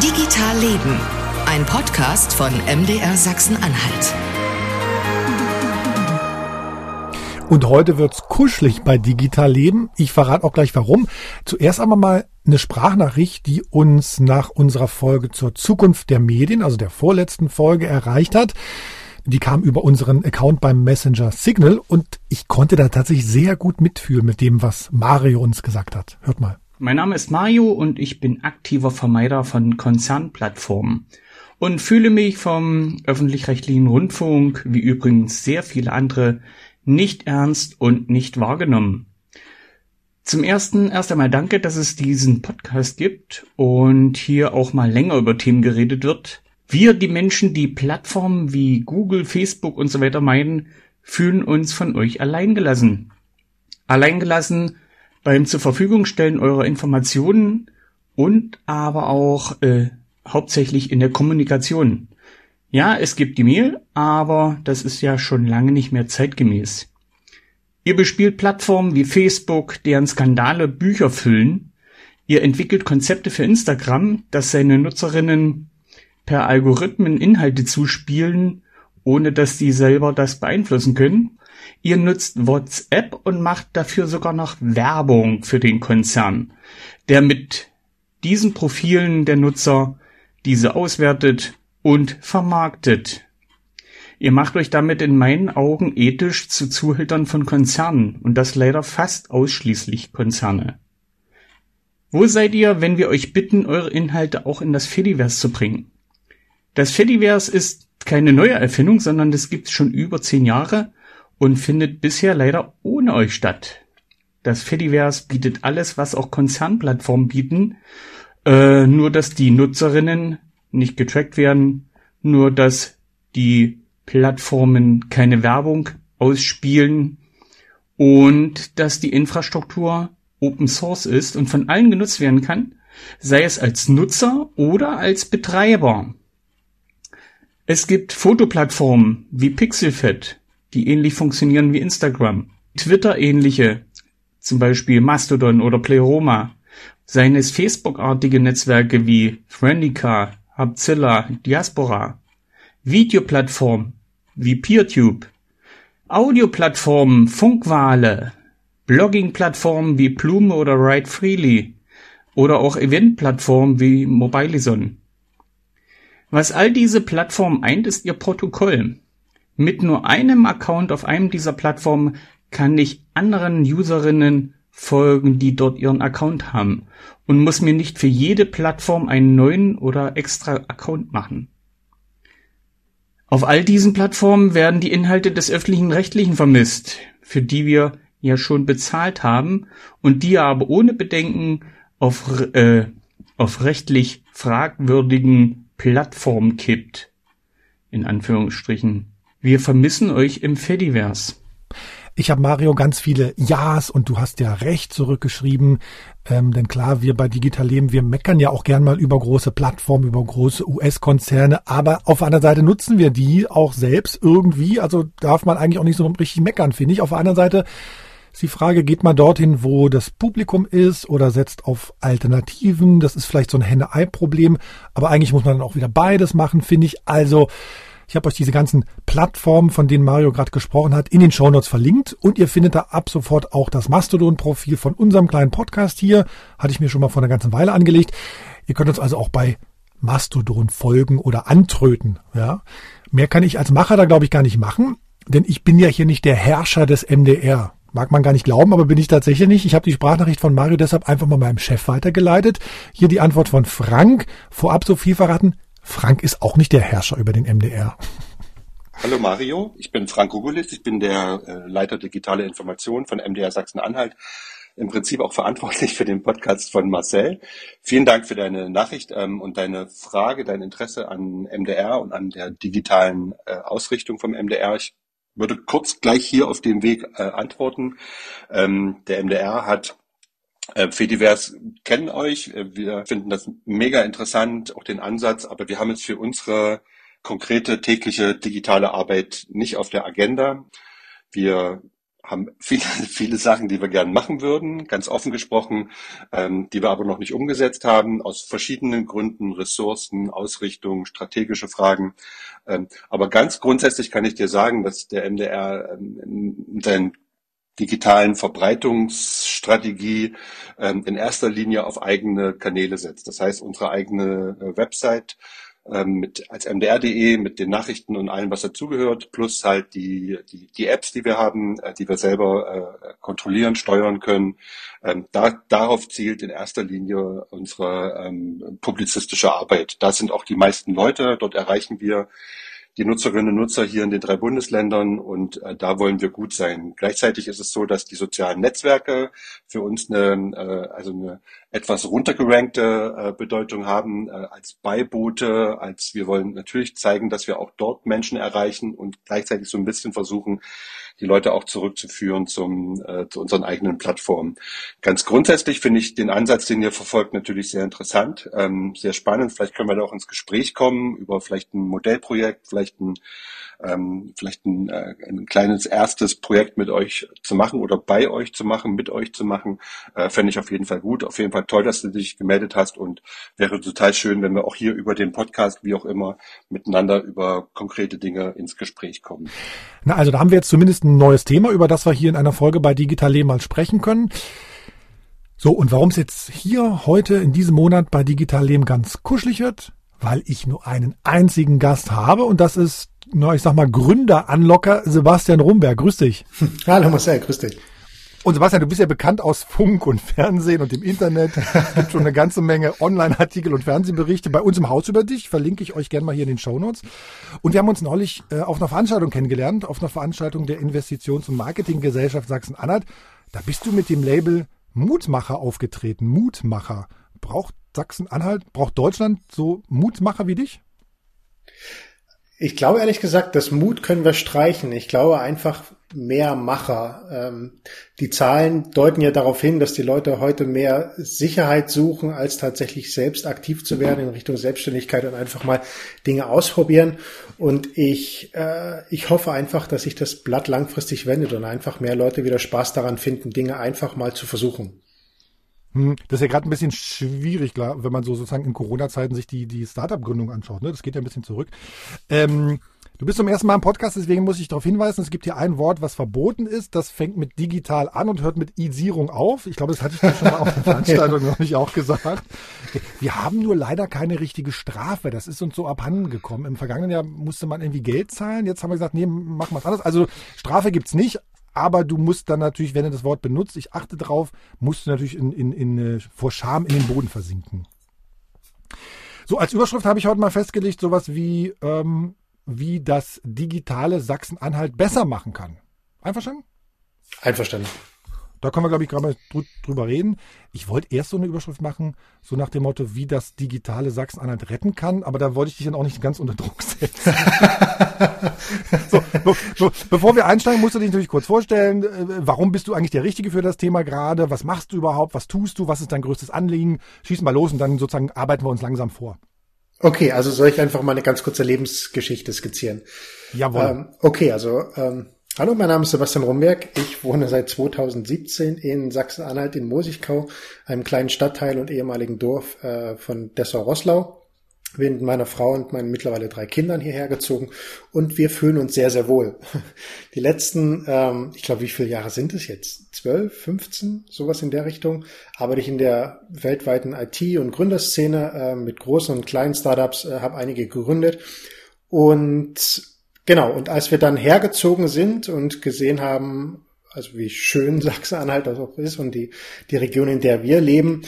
Digital Leben, ein Podcast von MDR Sachsen-Anhalt. Und heute wird's kuschelig bei Digital Leben. Ich verrate auch gleich warum. Zuerst einmal mal eine Sprachnachricht, die uns nach unserer Folge zur Zukunft der Medien, also der vorletzten Folge, erreicht hat. Die kam über unseren Account beim Messenger Signal und ich konnte da tatsächlich sehr gut mitfühlen mit dem, was Mario uns gesagt hat. Hört mal. Mein Name ist Mario und ich bin aktiver Vermeider von Konzernplattformen und fühle mich vom öffentlich-rechtlichen Rundfunk, wie übrigens sehr viele andere, nicht ernst und nicht wahrgenommen. Zum ersten erst einmal danke, dass es diesen Podcast gibt und hier auch mal länger über Themen geredet wird. Wir, die Menschen, die Plattformen wie Google, Facebook und so weiter meinen, fühlen uns von euch alleingelassen. Alleingelassen beim zur Verfügung stellen eurer Informationen und aber auch äh, hauptsächlich in der Kommunikation. Ja, es gibt die Mail, aber das ist ja schon lange nicht mehr zeitgemäß. Ihr bespielt Plattformen wie Facebook, deren Skandale Bücher füllen. Ihr entwickelt Konzepte für Instagram, das seine Nutzerinnen per Algorithmen Inhalte zuspielen, ohne dass die selber das beeinflussen können. Ihr nutzt WhatsApp und macht dafür sogar noch Werbung für den Konzern, der mit diesen Profilen der Nutzer diese auswertet und vermarktet. Ihr macht euch damit in meinen Augen ethisch zu Zuhältern von Konzernen und das leider fast ausschließlich Konzerne. Wo seid ihr, wenn wir euch bitten, eure Inhalte auch in das Fediverse zu bringen? Das Fediverse ist keine neue Erfindung, sondern das gibt es schon über zehn Jahre und findet bisher leider ohne euch statt. Das Fediverse bietet alles, was auch Konzernplattformen bieten, äh, nur dass die Nutzerinnen nicht getrackt werden, nur dass die Plattformen keine Werbung ausspielen und dass die Infrastruktur Open Source ist und von allen genutzt werden kann, sei es als Nutzer oder als Betreiber. Es gibt Fotoplattformen wie Pixelfed, die ähnlich funktionieren wie Instagram. Twitter-ähnliche, zum Beispiel Mastodon oder Pleroma, seien es Facebook-artige Netzwerke wie Friendica, Hubzilla, Diaspora, Videoplattformen wie PeerTube, Audioplattformen, Funkwale, Blogging-Plattformen wie Plume oder Write Freely oder auch Event-Plattformen wie Mobilison. Was all diese Plattformen eint, ist ihr Protokoll. Mit nur einem Account auf einem dieser Plattformen kann ich anderen Userinnen folgen, die dort ihren Account haben und muss mir nicht für jede Plattform einen neuen oder extra Account machen. Auf all diesen Plattformen werden die Inhalte des öffentlichen Rechtlichen vermisst, für die wir ja schon bezahlt haben und die aber ohne Bedenken auf, äh, auf rechtlich fragwürdigen Plattformen kippt. In Anführungsstrichen. Wir vermissen euch im Fediverse. Ich habe Mario ganz viele Ja's und du hast ja recht zurückgeschrieben. Ähm, denn klar, wir bei Digital Leben, wir meckern ja auch gern mal über große Plattformen, über große US-Konzerne, aber auf anderen Seite nutzen wir die auch selbst irgendwie. Also darf man eigentlich auch nicht so richtig meckern, finde ich. Auf der anderen Seite ist die Frage, geht man dorthin, wo das Publikum ist oder setzt auf Alternativen? Das ist vielleicht so ein Henne-Ei-Problem, aber eigentlich muss man dann auch wieder beides machen, finde ich. Also ich habe euch diese ganzen Plattformen, von denen Mario gerade gesprochen hat, in den Shownotes verlinkt und ihr findet da ab sofort auch das Mastodon-Profil von unserem kleinen Podcast hier. Hatte ich mir schon mal vor einer ganzen Weile angelegt. Ihr könnt uns also auch bei Mastodon folgen oder antröten. Ja, mehr kann ich als Macher da glaube ich gar nicht machen, denn ich bin ja hier nicht der Herrscher des MDR. Mag man gar nicht glauben, aber bin ich tatsächlich nicht. Ich habe die Sprachnachricht von Mario deshalb einfach mal meinem Chef weitergeleitet. Hier die Antwort von Frank. Vorab so viel verraten. Frank ist auch nicht der Herrscher über den MDR. Hallo Mario, ich bin Frank Gugulis, ich bin der äh, Leiter digitale Information von MDR Sachsen-Anhalt, im Prinzip auch verantwortlich für den Podcast von Marcel. Vielen Dank für deine Nachricht ähm, und deine Frage, dein Interesse an MDR und an der digitalen äh, Ausrichtung vom MDR. Ich würde kurz gleich hier auf dem Weg äh, antworten. Ähm, der MDR hat äh, Fediverse kennen euch. Äh, wir finden das mega interessant, auch den Ansatz, aber wir haben es für unsere konkrete tägliche digitale Arbeit nicht auf der Agenda. Wir haben viele, viele Sachen, die wir gerne machen würden, ganz offen gesprochen, ähm, die wir aber noch nicht umgesetzt haben, aus verschiedenen Gründen, Ressourcen, Ausrichtung, strategische Fragen. Ähm, aber ganz grundsätzlich kann ich dir sagen, dass der MDR ähm, in seinen digitalen Verbreitungsstrategie ähm, in erster Linie auf eigene Kanäle setzt. Das heißt, unsere eigene äh, Website ähm, mit als mdr.de mit den Nachrichten und allem, was dazugehört, plus halt die, die, die Apps, die wir haben, äh, die wir selber äh, kontrollieren, steuern können. Ähm, da, darauf zielt in erster Linie unsere ähm, publizistische Arbeit. Da sind auch die meisten Leute. Dort erreichen wir die Nutzerinnen und Nutzer hier in den drei Bundesländern und äh, da wollen wir gut sein. Gleichzeitig ist es so, dass die sozialen Netzwerke für uns eine, äh, also eine etwas runtergerankte äh, Bedeutung haben äh, als Beiboote, als wir wollen natürlich zeigen, dass wir auch dort Menschen erreichen und gleichzeitig so ein bisschen versuchen, die Leute auch zurückzuführen zum, äh, zu unseren eigenen Plattformen. Ganz grundsätzlich finde ich den Ansatz, den ihr verfolgt, natürlich sehr interessant, ähm, sehr spannend. Vielleicht können wir da auch ins Gespräch kommen über vielleicht ein Modellprojekt, vielleicht ein ähm, vielleicht ein, äh, ein kleines erstes Projekt mit euch zu machen oder bei euch zu machen, mit euch zu machen, äh, fände ich auf jeden Fall gut. Auf jeden Fall toll, dass du dich gemeldet hast und wäre total schön, wenn wir auch hier über den Podcast, wie auch immer, miteinander über konkrete Dinge ins Gespräch kommen. Na, also da haben wir jetzt zumindest ein neues Thema, über das wir hier in einer Folge bei Digital Leben mal sprechen können. So, und warum es jetzt hier heute in diesem Monat bei Digital Leben ganz kuschelig wird, weil ich nur einen einzigen Gast habe und das ist na, ich sag mal, Gründer-Anlocker Sebastian Rumberg. Grüß dich. Hallo Marcel, grüß dich. Und Sebastian, du bist ja bekannt aus Funk und Fernsehen und dem Internet. Es gibt schon eine ganze Menge Online-Artikel und Fernsehberichte bei uns im Haus über dich. Verlinke ich euch gerne mal hier in den Shownotes. Und wir haben uns neulich äh, auf einer Veranstaltung kennengelernt, auf einer Veranstaltung der Investitions- und Marketinggesellschaft Sachsen-Anhalt. Da bist du mit dem Label Mutmacher aufgetreten. Mutmacher. Braucht Sachsen-Anhalt, braucht Deutschland so Mutmacher wie dich? Ich glaube ehrlich gesagt, das Mut können wir streichen. Ich glaube einfach mehr Macher. Ähm, die Zahlen deuten ja darauf hin, dass die Leute heute mehr Sicherheit suchen, als tatsächlich selbst aktiv zu werden in Richtung Selbstständigkeit und einfach mal Dinge ausprobieren. Und ich, äh, ich hoffe einfach, dass sich das Blatt langfristig wendet und einfach mehr Leute wieder Spaß daran finden, Dinge einfach mal zu versuchen. Hm, das ist ja gerade ein bisschen schwierig, klar, wenn man so sozusagen in Corona-Zeiten sich die, die Startup-Gründung anschaut. Ne? Das geht ja ein bisschen zurück. Ähm, du bist zum ersten Mal im Podcast, deswegen muss ich darauf hinweisen, es gibt hier ein Wort, was verboten ist. Das fängt mit digital an und hört mit Isierung auf. Ich glaube, das hatte ich dir schon mal auf der Veranstaltung noch nicht auch gesagt. Wir haben nur leider keine richtige Strafe. Das ist uns so abhanden gekommen. Im vergangenen Jahr musste man irgendwie Geld zahlen. Jetzt haben wir gesagt, nee, machen wir es anders. Also Strafe gibt's nicht, aber du musst dann natürlich, wenn du das Wort benutzt, ich achte drauf, musst du natürlich in, in, in, äh, vor Scham in den Boden versinken. So, als Überschrift habe ich heute mal festgelegt, sowas wie, ähm, wie das digitale Sachsen-Anhalt besser machen kann. Einverstanden? Einverstanden. Da können wir, glaube ich, gerade mal drüber reden. Ich wollte erst so eine Überschrift machen, so nach dem Motto, wie das digitale Sachsen-Anhalt retten kann, aber da wollte ich dich dann auch nicht ganz unter Druck setzen. so, be be bevor wir einsteigen, musst du dich natürlich kurz vorstellen, äh, warum bist du eigentlich der Richtige für das Thema gerade? Was machst du überhaupt? Was tust du? Was ist dein größtes Anliegen? Schieß mal los und dann sozusagen arbeiten wir uns langsam vor. Okay, also soll ich einfach mal eine ganz kurze Lebensgeschichte skizzieren? Jawohl. Ähm, okay, also ähm, Hallo, mein Name ist Sebastian Romberg. Ich wohne seit 2017 in Sachsen-Anhalt in Mosigkau, einem kleinen Stadtteil und ehemaligen Dorf äh, von Dessau-Rosslau. Bin mit meiner Frau und meinen mittlerweile drei Kindern hierher gezogen und wir fühlen uns sehr, sehr wohl. Die letzten, ähm, ich glaube, wie viele Jahre sind es jetzt? 12, 15, sowas in der Richtung, arbeite ich in der weltweiten IT- und Gründerszene äh, mit großen und kleinen Startups, äh, habe einige gegründet und Genau, und als wir dann hergezogen sind und gesehen haben, also wie schön Sachsen-Anhalt auch ist und die, die Region, in der wir leben,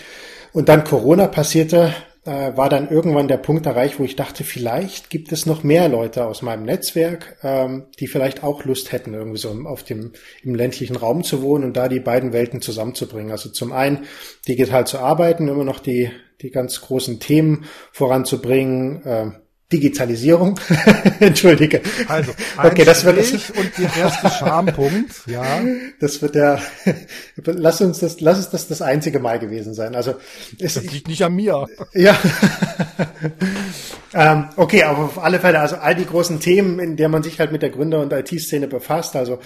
und dann Corona passierte, äh, war dann irgendwann der Punkt erreicht, wo ich dachte, vielleicht gibt es noch mehr Leute aus meinem Netzwerk, ähm, die vielleicht auch Lust hätten, irgendwie so auf dem, im ländlichen Raum zu wohnen und da die beiden Welten zusammenzubringen. Also zum einen digital zu arbeiten, immer noch die, die ganz großen Themen voranzubringen, äh, Digitalisierung. Entschuldige. Also, okay, das wird das, und der erste Schampunkt, ja. Das wird der, lass uns das, lass es das das einzige Mal gewesen sein. Also, es das liegt nicht an mir. Ja. Ähm, okay, aber auf alle Fälle, also all die großen Themen, in der man sich halt mit der Gründer- und IT-Szene befasst, also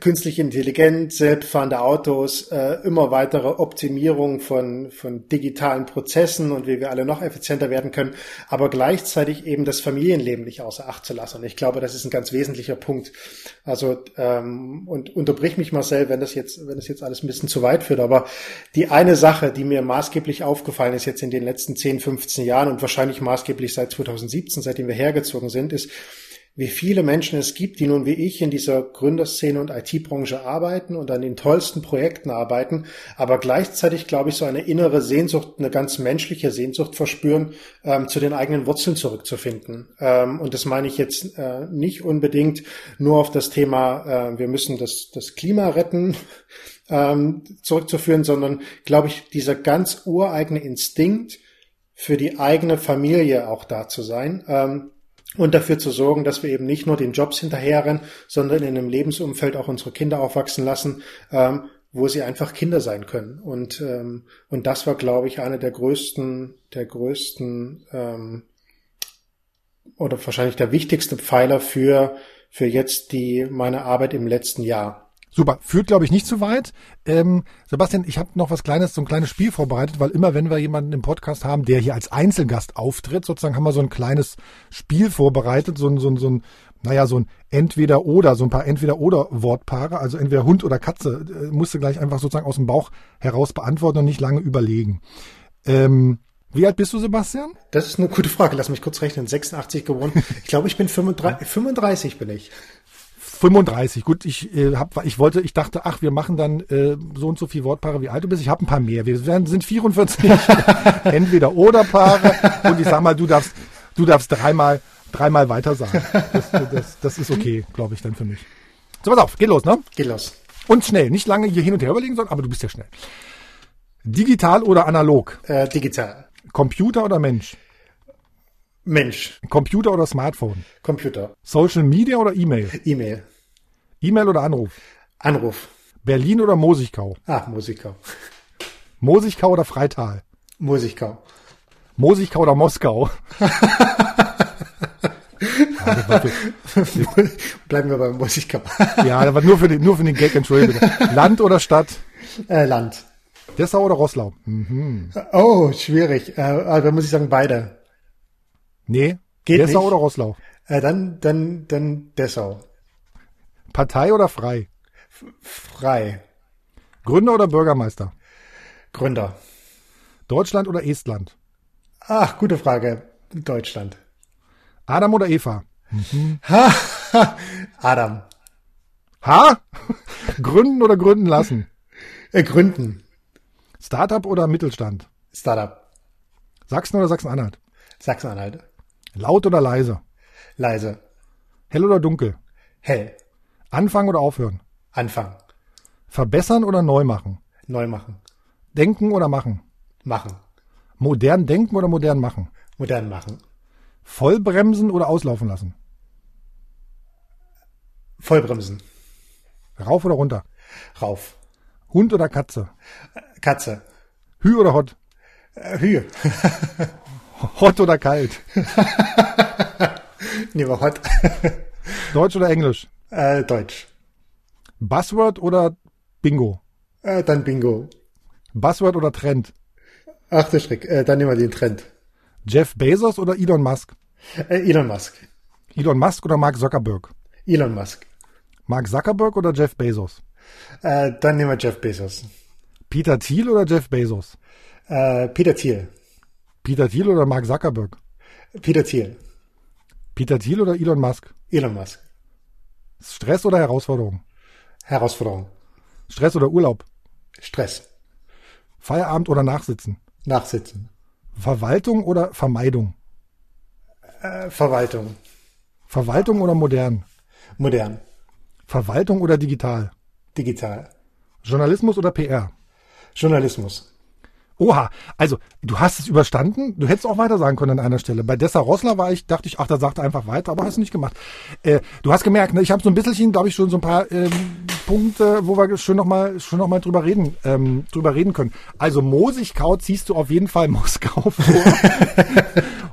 künstliche Intelligenz, selbstfahrende Autos, äh, immer weitere Optimierung von, von digitalen Prozessen und wie wir alle noch effizienter werden können, aber gleichzeitig eben das Familienleben nicht außer Acht zu lassen. Ich glaube, das ist ein ganz wesentlicher Punkt. Also ähm, und unterbrich mich Marcel, wenn das jetzt, wenn das jetzt alles ein bisschen zu weit führt. Aber die eine Sache, die mir maßgeblich aufgefallen ist jetzt in den letzten 10, 15 Jahren und wahrscheinlich maßgeblich seit 2017, seitdem wir hergezogen sind, ist, wie viele Menschen es gibt, die nun wie ich in dieser Gründerszene und IT-Branche arbeiten und an den tollsten Projekten arbeiten, aber gleichzeitig, glaube ich, so eine innere Sehnsucht, eine ganz menschliche Sehnsucht verspüren, ähm, zu den eigenen Wurzeln zurückzufinden. Ähm, und das meine ich jetzt äh, nicht unbedingt nur auf das Thema, äh, wir müssen das, das Klima retten, ähm, zurückzuführen, sondern, glaube ich, dieser ganz ureigene Instinkt, für die eigene Familie auch da zu sein. Ähm, und dafür zu sorgen, dass wir eben nicht nur den Jobs hinterherrennen, sondern in einem Lebensumfeld auch unsere Kinder aufwachsen lassen, ähm, wo sie einfach Kinder sein können. Und, ähm, und das war, glaube ich, eine der größten, der größten ähm, oder wahrscheinlich der wichtigste Pfeiler für, für jetzt die, meine Arbeit im letzten Jahr. Super, führt glaube ich nicht zu weit. Ähm, Sebastian, ich habe noch was Kleines, so ein kleines Spiel vorbereitet, weil immer wenn wir jemanden im Podcast haben, der hier als Einzelgast auftritt, sozusagen haben wir so ein kleines Spiel vorbereitet, so ein, so ein, so ein naja, so ein Entweder-Oder, so ein paar Entweder-Oder-Wortpaare, also entweder Hund oder Katze, äh, musst du gleich einfach sozusagen aus dem Bauch heraus beantworten und nicht lange überlegen. Ähm, wie alt bist du, Sebastian? Das ist eine gute Frage. Lass mich kurz rechnen. 86 geworden. Ich glaube, ich bin 35, 35 bin ich. 35. Gut, ich äh, hab, ich wollte, ich dachte, ach, wir machen dann äh, so und so viel Wortpaare, wie alt du bist. Ich habe ein paar mehr. Wir werden, sind 44 entweder oder Paare. Und ich sag mal, du darfst, du darfst dreimal, dreimal weiter sagen. Das, das, das ist okay, glaube ich, dann für mich. So, pass auf, geht los, ne? Geht los. Und schnell, nicht lange hier hin und her überlegen sollen, aber du bist ja schnell. Digital oder analog? Äh, digital. Computer oder Mensch? Mensch. Computer oder Smartphone? Computer. Social Media oder E-Mail? E-Mail. E-Mail oder Anruf? Anruf. Berlin oder Mosigkau? Ah, Mosigkau. Mosigkau oder Freital? Mosigkau. Mosigkau oder Moskau? ja, Bleiben wir beim Mosigkau. ja, war nur für den, nur für den Gag, entschuldige bitte. Land oder Stadt? Äh, Land. Dessau oder Rosslau? Mhm. Oh, schwierig. Äh, also muss ich sagen, beide. Nee. Geht Dessau nicht. oder Rosslau? Äh, dann, dann, dann Dessau. Partei oder frei? Frei. Gründer oder Bürgermeister? Gründer. Deutschland oder Estland? Ach, gute Frage. Deutschland. Adam oder Eva? Ha, ha, Adam. Ha? gründen oder gründen lassen? Äh, Gründen. Startup oder Mittelstand? Startup. Sachsen oder Sachsen-Anhalt? Sachsen-Anhalt. Laut oder leise? Leise. Hell oder dunkel? Hell. Anfangen oder aufhören? Anfang. Verbessern oder neu machen? Neu machen. Denken oder machen? Machen. Modern denken oder modern machen? Modern machen. Vollbremsen oder auslaufen lassen? Vollbremsen. Rauf oder runter? Rauf. Hund oder Katze? Katze. Hü oder hot? Äh, Hühe. Hot oder kalt? Nehmen hot. Deutsch oder Englisch? Äh, Deutsch. Buzzword oder Bingo? Äh, dann Bingo. Buzzword oder Trend? Ach der Schreck. Äh, dann nehmen wir den Trend. Jeff Bezos oder Elon Musk? Äh, Elon Musk. Elon Musk oder Mark Zuckerberg? Elon Musk. Mark Zuckerberg oder Jeff Bezos? Äh, dann nehmen wir Jeff Bezos. Peter Thiel oder Jeff Bezos? Äh, Peter Thiel. Peter Thiel oder Mark Zuckerberg? Peter Thiel. Peter Thiel oder Elon Musk? Elon Musk. Stress oder Herausforderung? Herausforderung. Stress oder Urlaub? Stress. Feierabend oder Nachsitzen? Nachsitzen. Verwaltung oder Vermeidung? Äh, Verwaltung. Verwaltung oder modern? Modern. Verwaltung oder digital? Digital. Journalismus oder PR? Journalismus. Oha, also du hast es überstanden. Du hättest auch weiter sagen können an einer Stelle. Bei Dessa Rossler war ich, dachte ich, ach, da sagt er einfach weiter, aber hast du nicht gemacht. Äh, du hast gemerkt, ne, ich habe so ein bisschen, glaube ich, schon so ein paar ähm, Punkte, wo wir schon noch mal, schon noch mal drüber reden, ähm, drüber reden können. Also Mosigkau ziehst du auf jeden Fall Moskau vor.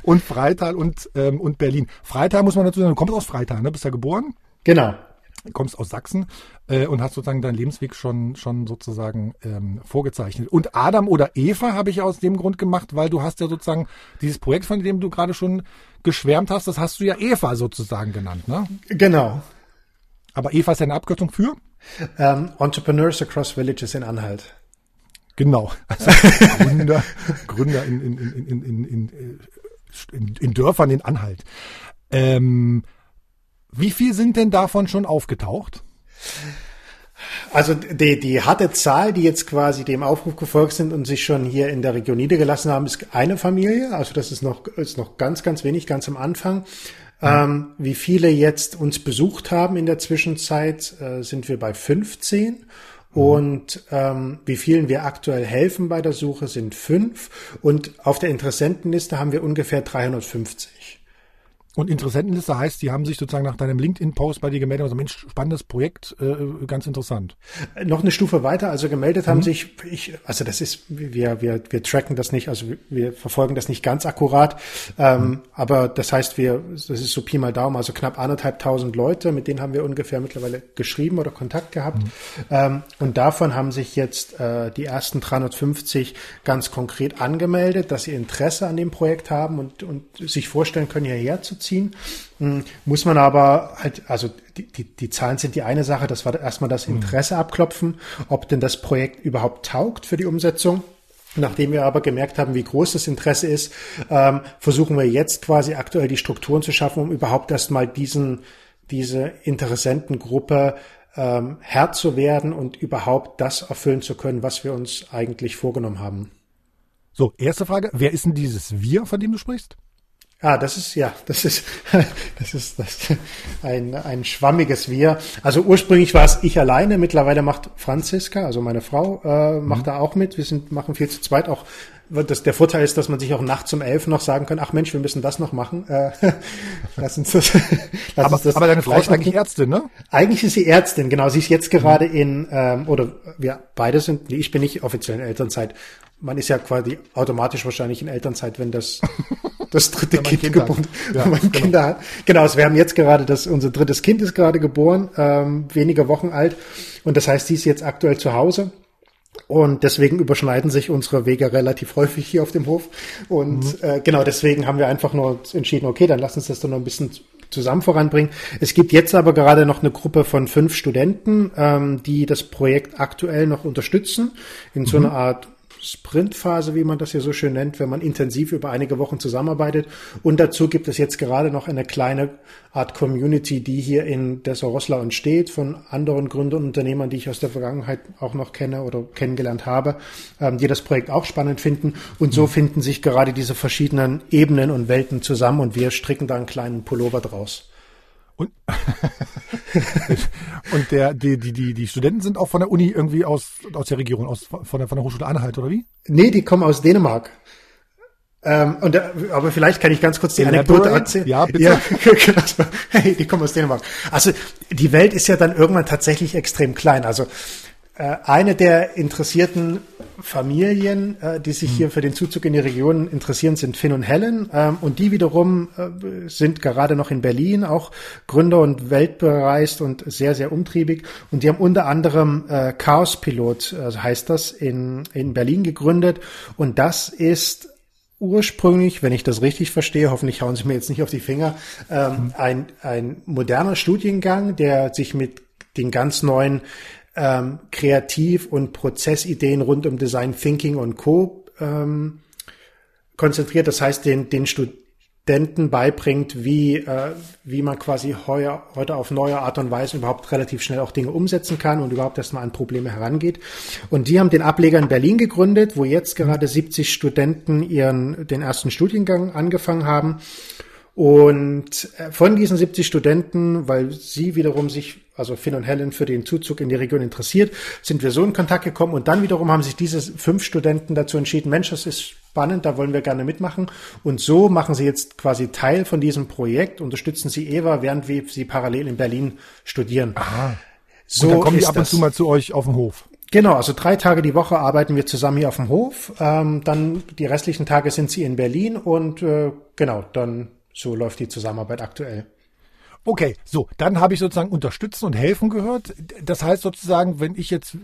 und Freital und, ähm, und Berlin. Freital muss man dazu sagen, du kommst aus Freital, ne? Bist ja geboren? Genau. Du kommst aus Sachsen äh, und hast sozusagen deinen Lebensweg schon, schon sozusagen ähm, vorgezeichnet. Und Adam oder Eva habe ich aus dem Grund gemacht, weil du hast ja sozusagen dieses Projekt, von dem du gerade schon geschwärmt hast, das hast du ja Eva sozusagen genannt, ne? Genau. Aber Eva ist ja eine Abkürzung für? Ähm, Entrepreneurs Across Villages in Anhalt. Genau. Also Gründer, Gründer in, in, in, in, in, in, in, in Dörfern in Anhalt. Ähm, wie viel sind denn davon schon aufgetaucht? Also die, die harte Zahl, die jetzt quasi dem Aufruf gefolgt sind und sich schon hier in der Region niedergelassen haben, ist eine Familie. Also das ist noch, ist noch ganz, ganz wenig, ganz am Anfang. Mhm. Ähm, wie viele jetzt uns besucht haben in der Zwischenzeit, äh, sind wir bei 15. Mhm. Und ähm, wie vielen wir aktuell helfen bei der Suche, sind fünf. Und auf der Interessentenliste haben wir ungefähr 350. Und Interessentenliste heißt, die haben sich sozusagen nach deinem LinkedIn-Post bei dir gemeldet und also Mensch, spannendes Projekt, äh, ganz interessant. Noch eine Stufe weiter, also gemeldet mhm. haben sich, ich, also das ist, wir, wir, wir tracken das nicht, also wir verfolgen das nicht ganz akkurat, ähm, mhm. aber das heißt, wir, das ist so Pi mal Daumen, also knapp anderthalb tausend Leute, mit denen haben wir ungefähr mittlerweile geschrieben oder Kontakt gehabt. Mhm. Ähm, und davon haben sich jetzt äh, die ersten 350 ganz konkret angemeldet, dass sie Interesse an dem Projekt haben und, und sich vorstellen können, hierher zu ziehen. Hm, muss man aber halt, also die, die, die Zahlen sind die eine Sache, das war erstmal das. Interesse abklopfen, ob denn das Projekt überhaupt taugt für die Umsetzung. Nachdem wir aber gemerkt haben, wie groß das Interesse ist, ähm, versuchen wir jetzt quasi aktuell die Strukturen zu schaffen, um überhaupt erstmal diesen, diese Interessentengruppe ähm, Herr zu werden und überhaupt das erfüllen zu können, was wir uns eigentlich vorgenommen haben. So, erste Frage, wer ist denn dieses Wir, von dem du sprichst? Ah, das ist, ja, das ist, das ist das, ein, ein schwammiges Wir. Also ursprünglich war es ich alleine, mittlerweile macht Franziska, also meine Frau, äh, macht mhm. da auch mit. Wir sind, machen viel zu zweit auch. Das, der Vorteil ist, dass man sich auch nachts um elf noch sagen kann, ach Mensch, wir müssen das noch machen. Äh, lass uns das, lass aber, uns das aber deine Frau ist eigentlich Ärztin, ne? Eigentlich ist sie Ärztin, genau. Sie ist jetzt gerade mhm. in, ähm, oder wir beide sind, ich bin nicht offiziell in Elternzeit. Man ist ja quasi automatisch wahrscheinlich in Elternzeit, wenn das das dritte Kind Kinder geboren, ja, wenn man genau. Kinder hat. Genau, also wir haben jetzt gerade das, unser drittes Kind ist gerade geboren, ähm, wenige Wochen alt. Und das heißt, sie ist jetzt aktuell zu Hause. Und deswegen überschneiden sich unsere Wege relativ häufig hier auf dem Hof. Und mhm. äh, genau deswegen haben wir einfach nur entschieden, okay, dann lass uns das doch noch ein bisschen zusammen voranbringen. Es gibt jetzt aber gerade noch eine Gruppe von fünf Studenten, ähm, die das Projekt aktuell noch unterstützen in so mhm. einer Art Sprintphase, wie man das hier so schön nennt, wenn man intensiv über einige Wochen zusammenarbeitet. Und dazu gibt es jetzt gerade noch eine kleine Art Community, die hier in Dessau-Rosslau entsteht, von anderen Gründern und Unternehmern, die ich aus der Vergangenheit auch noch kenne oder kennengelernt habe, ähm, die das Projekt auch spannend finden. Und so mhm. finden sich gerade diese verschiedenen Ebenen und Welten zusammen und wir stricken da einen kleinen Pullover draus. Und, und der, die, die, die, die Studenten sind auch von der Uni irgendwie aus, aus der Region, aus, von der, von der Hochschule Anhalt, oder wie? Nee, die kommen aus Dänemark. Ähm, und, aber vielleicht kann ich ganz kurz die Anekdote erzählen. Ja, bitte. Ja, hey, die kommen aus Dänemark. Also die Welt ist ja dann irgendwann tatsächlich extrem klein. Also eine der interessierten Familien, äh, die sich hm. hier für den Zuzug in die Region interessieren, sind Finn und Helen. Ähm, und die wiederum äh, sind gerade noch in Berlin, auch Gründer und weltbereist und sehr, sehr umtriebig. Und die haben unter anderem Chaos Pilot, also heißt das, in, in Berlin gegründet. Und das ist ursprünglich, wenn ich das richtig verstehe, hoffentlich hauen Sie mir jetzt nicht auf die Finger, ähm, hm. ein, ein moderner Studiengang, der sich mit den ganz neuen ähm, Kreativ- und Prozessideen rund um Design Thinking und Co. Ähm, konzentriert. Das heißt, den, den Studenten beibringt, wie, äh, wie man quasi heuer, heute auf neue Art und Weise überhaupt relativ schnell auch Dinge umsetzen kann und überhaupt erstmal an Probleme herangeht. Und die haben den Ableger in Berlin gegründet, wo jetzt gerade 70 Studenten ihren, den ersten Studiengang angefangen haben. Und äh, von diesen 70 Studenten, weil sie wiederum sich, also Finn und Helen, für den Zuzug in die Region interessiert, sind wir so in Kontakt gekommen und dann wiederum haben sich diese fünf Studenten dazu entschieden, Mensch, das ist spannend, da wollen wir gerne mitmachen. Und so machen sie jetzt quasi Teil von diesem Projekt, unterstützen sie Eva, während wir sie parallel in Berlin studieren. Aha. So und dann kommen die ab und zu mal zu euch auf den Hof. Genau, also drei Tage die Woche arbeiten wir zusammen hier auf dem Hof. Ähm, dann die restlichen Tage sind sie in Berlin und äh, genau, dann so läuft die Zusammenarbeit aktuell. Okay, so, dann habe ich sozusagen unterstützen und helfen gehört. Das heißt sozusagen, wenn ich jetzt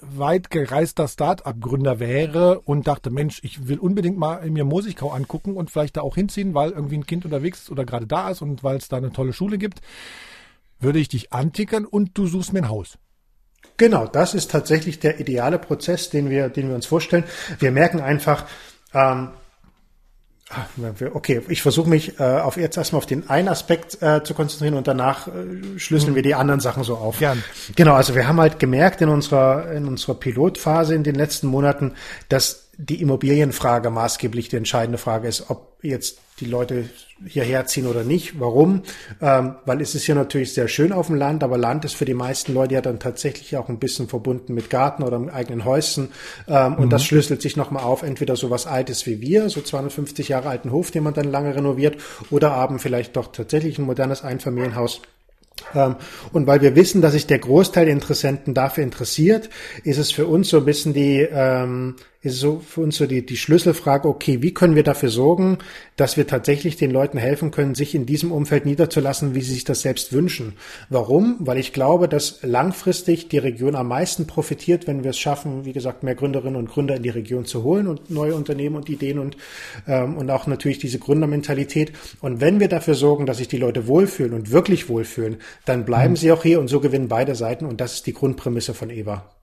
weit gereister Start-up-Gründer wäre und dachte, Mensch, ich will unbedingt mal mir Mosigkau angucken und vielleicht da auch hinziehen, weil irgendwie ein Kind unterwegs ist oder gerade da ist und weil es da eine tolle Schule gibt, würde ich dich antickern und du suchst mir ein Haus. Genau, das ist tatsächlich der ideale Prozess, den wir, den wir uns vorstellen. Wir merken einfach, ähm, okay, ich versuche mich äh, auf jetzt erstmal auf den einen Aspekt äh, zu konzentrieren und danach äh, schlüsseln mhm. wir die anderen Sachen so auf. Gern. Genau, also wir haben halt gemerkt in unserer in unserer Pilotphase in den letzten Monaten, dass die Immobilienfrage maßgeblich die entscheidende Frage ist, ob jetzt die Leute hierher ziehen oder nicht. Warum? Ähm, weil es ist ja natürlich sehr schön auf dem Land, aber Land ist für die meisten Leute ja dann tatsächlich auch ein bisschen verbunden mit Garten oder mit eigenen Häuschen. Ähm, mhm. Und das schlüsselt sich nochmal auf, entweder so was Altes wie wir, so 250 Jahre alten Hof, den man dann lange renoviert, oder haben vielleicht doch tatsächlich ein modernes Einfamilienhaus. Ähm, und weil wir wissen, dass sich der Großteil der Interessenten dafür interessiert, ist es für uns so ein bisschen die, ähm, ist so für uns so die, die Schlüsselfrage, okay, wie können wir dafür sorgen, dass wir tatsächlich den Leuten helfen können, sich in diesem Umfeld niederzulassen, wie sie sich das selbst wünschen. Warum? Weil ich glaube, dass langfristig die Region am meisten profitiert, wenn wir es schaffen, wie gesagt, mehr Gründerinnen und Gründer in die Region zu holen und neue Unternehmen und Ideen und, ähm, und auch natürlich diese Gründermentalität. Und wenn wir dafür sorgen, dass sich die Leute wohlfühlen und wirklich wohlfühlen, dann bleiben mhm. sie auch hier und so gewinnen beide Seiten. Und das ist die Grundprämisse von EVA.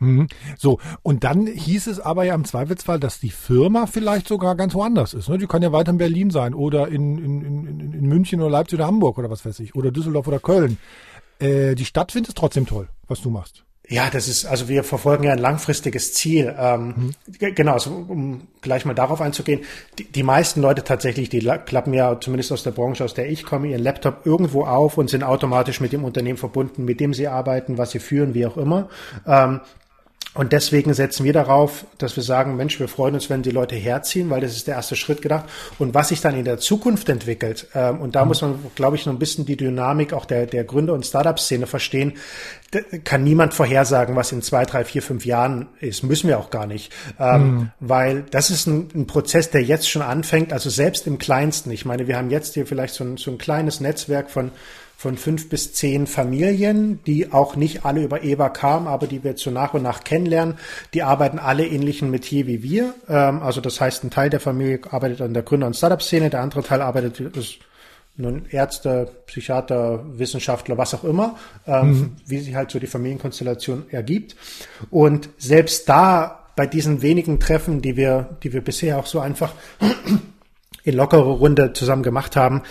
Mhm. So, und dann hieß es aber ja im Zweifelsfall, dass die Firma vielleicht sogar ganz woanders ist. Ne? Die kann ja weiter in Berlin sein oder in, in, in, in München oder Leipzig oder Hamburg oder was weiß ich, oder Düsseldorf oder Köln. Äh, die Stadt findet es trotzdem toll, was du machst. Ja, das ist, also wir verfolgen ja ein langfristiges Ziel. Ähm, mhm. Genau, also um gleich mal darauf einzugehen, die, die meisten Leute tatsächlich, die klappen ja zumindest aus der Branche, aus der ich komme, ihren Laptop irgendwo auf und sind automatisch mit dem Unternehmen verbunden, mit dem sie arbeiten, was sie führen, wie auch immer. Ähm, und deswegen setzen wir darauf, dass wir sagen, Mensch, wir freuen uns, wenn die Leute herziehen, weil das ist der erste Schritt gedacht. Und was sich dann in der Zukunft entwickelt, ähm, und da mhm. muss man, glaube ich, noch ein bisschen die Dynamik auch der, der Gründer- und Startup-Szene verstehen, kann niemand vorhersagen, was in zwei, drei, vier, fünf Jahren ist. Müssen wir auch gar nicht. Ähm, mhm. Weil das ist ein, ein, Prozess, der jetzt schon anfängt, also selbst im Kleinsten. Ich meine, wir haben jetzt hier vielleicht so ein, so ein kleines Netzwerk von von fünf bis zehn Familien, die auch nicht alle über EVA kamen, aber die wir zu nach und nach kennenlernen. Die arbeiten alle ähnlichen Metier wie wir. Ähm, also das heißt, ein Teil der Familie arbeitet an der Gründer- und Startup-Szene, der andere Teil arbeitet ist nun Ärzte, Psychiater, Wissenschaftler, was auch immer, ähm, mhm. wie sich halt so die Familienkonstellation ergibt. Und selbst da bei diesen wenigen Treffen, die wir, die wir bisher auch so einfach in lockerer Runde zusammen gemacht haben,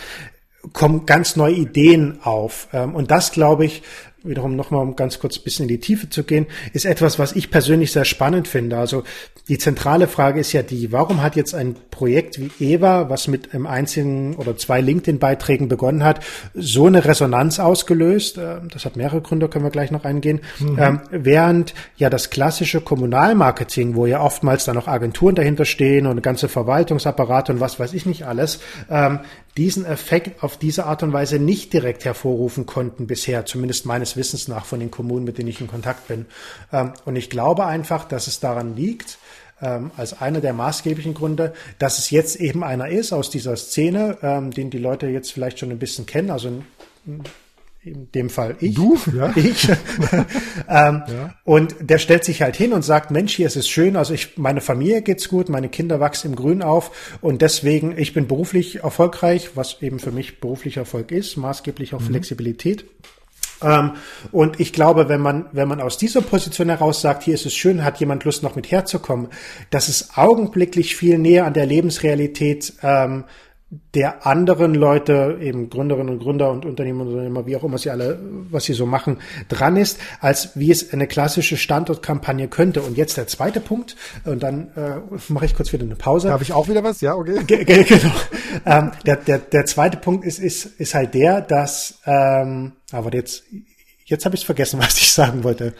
kommen ganz neue Ideen auf. Ähm, und das, glaube ich, wiederum nochmal, um ganz kurz ein bisschen in die Tiefe zu gehen, ist etwas, was ich persönlich sehr spannend finde. Also die zentrale Frage ist ja die, warum hat jetzt ein Projekt wie Eva, was mit einem einzigen oder zwei LinkedIn-Beiträgen begonnen hat, so eine Resonanz ausgelöst? Ähm, das hat mehrere Gründe, können wir gleich noch eingehen. Mhm. Ähm, während ja das klassische Kommunalmarketing, wo ja oftmals dann noch Agenturen dahinter stehen und ganze Verwaltungsapparate und was weiß ich nicht alles, diesen Effekt auf diese Art und Weise nicht direkt hervorrufen konnten bisher, zumindest meines Wissens nach von den Kommunen, mit denen ich in Kontakt bin. Ähm, und ich glaube einfach, dass es daran liegt, ähm, als einer der maßgeblichen Gründe, dass es jetzt eben einer ist aus dieser Szene, ähm, den die Leute jetzt vielleicht schon ein bisschen kennen, also in dem Fall ich. Du? Ja. Ich. ähm, ja. Und der stellt sich halt hin und sagt, Mensch, hier ist es schön, also ich, meine Familie geht's gut, meine Kinder wachsen im Grün auf und deswegen, ich bin beruflich erfolgreich, was eben für mich beruflicher Erfolg ist, maßgeblich auch mhm. Flexibilität. Ähm, und ich glaube, wenn man, wenn man aus dieser Position heraus sagt, hier ist es schön, hat jemand Lust noch mit herzukommen, das ist augenblicklich viel näher an der Lebensrealität ähm, der anderen Leute, eben Gründerinnen und Gründer und Unternehmer und Unternehmer, wie auch immer sie alle, was sie so machen, dran ist, als wie es eine klassische Standortkampagne könnte. Und jetzt der zweite Punkt, und dann äh, mache ich kurz wieder eine Pause. Habe ich auch wieder was? Ja, okay. G genau. ähm, der, der, der zweite Punkt ist, ist, ist halt der, dass, ähm, aber jetzt, jetzt habe ich vergessen, was ich sagen wollte.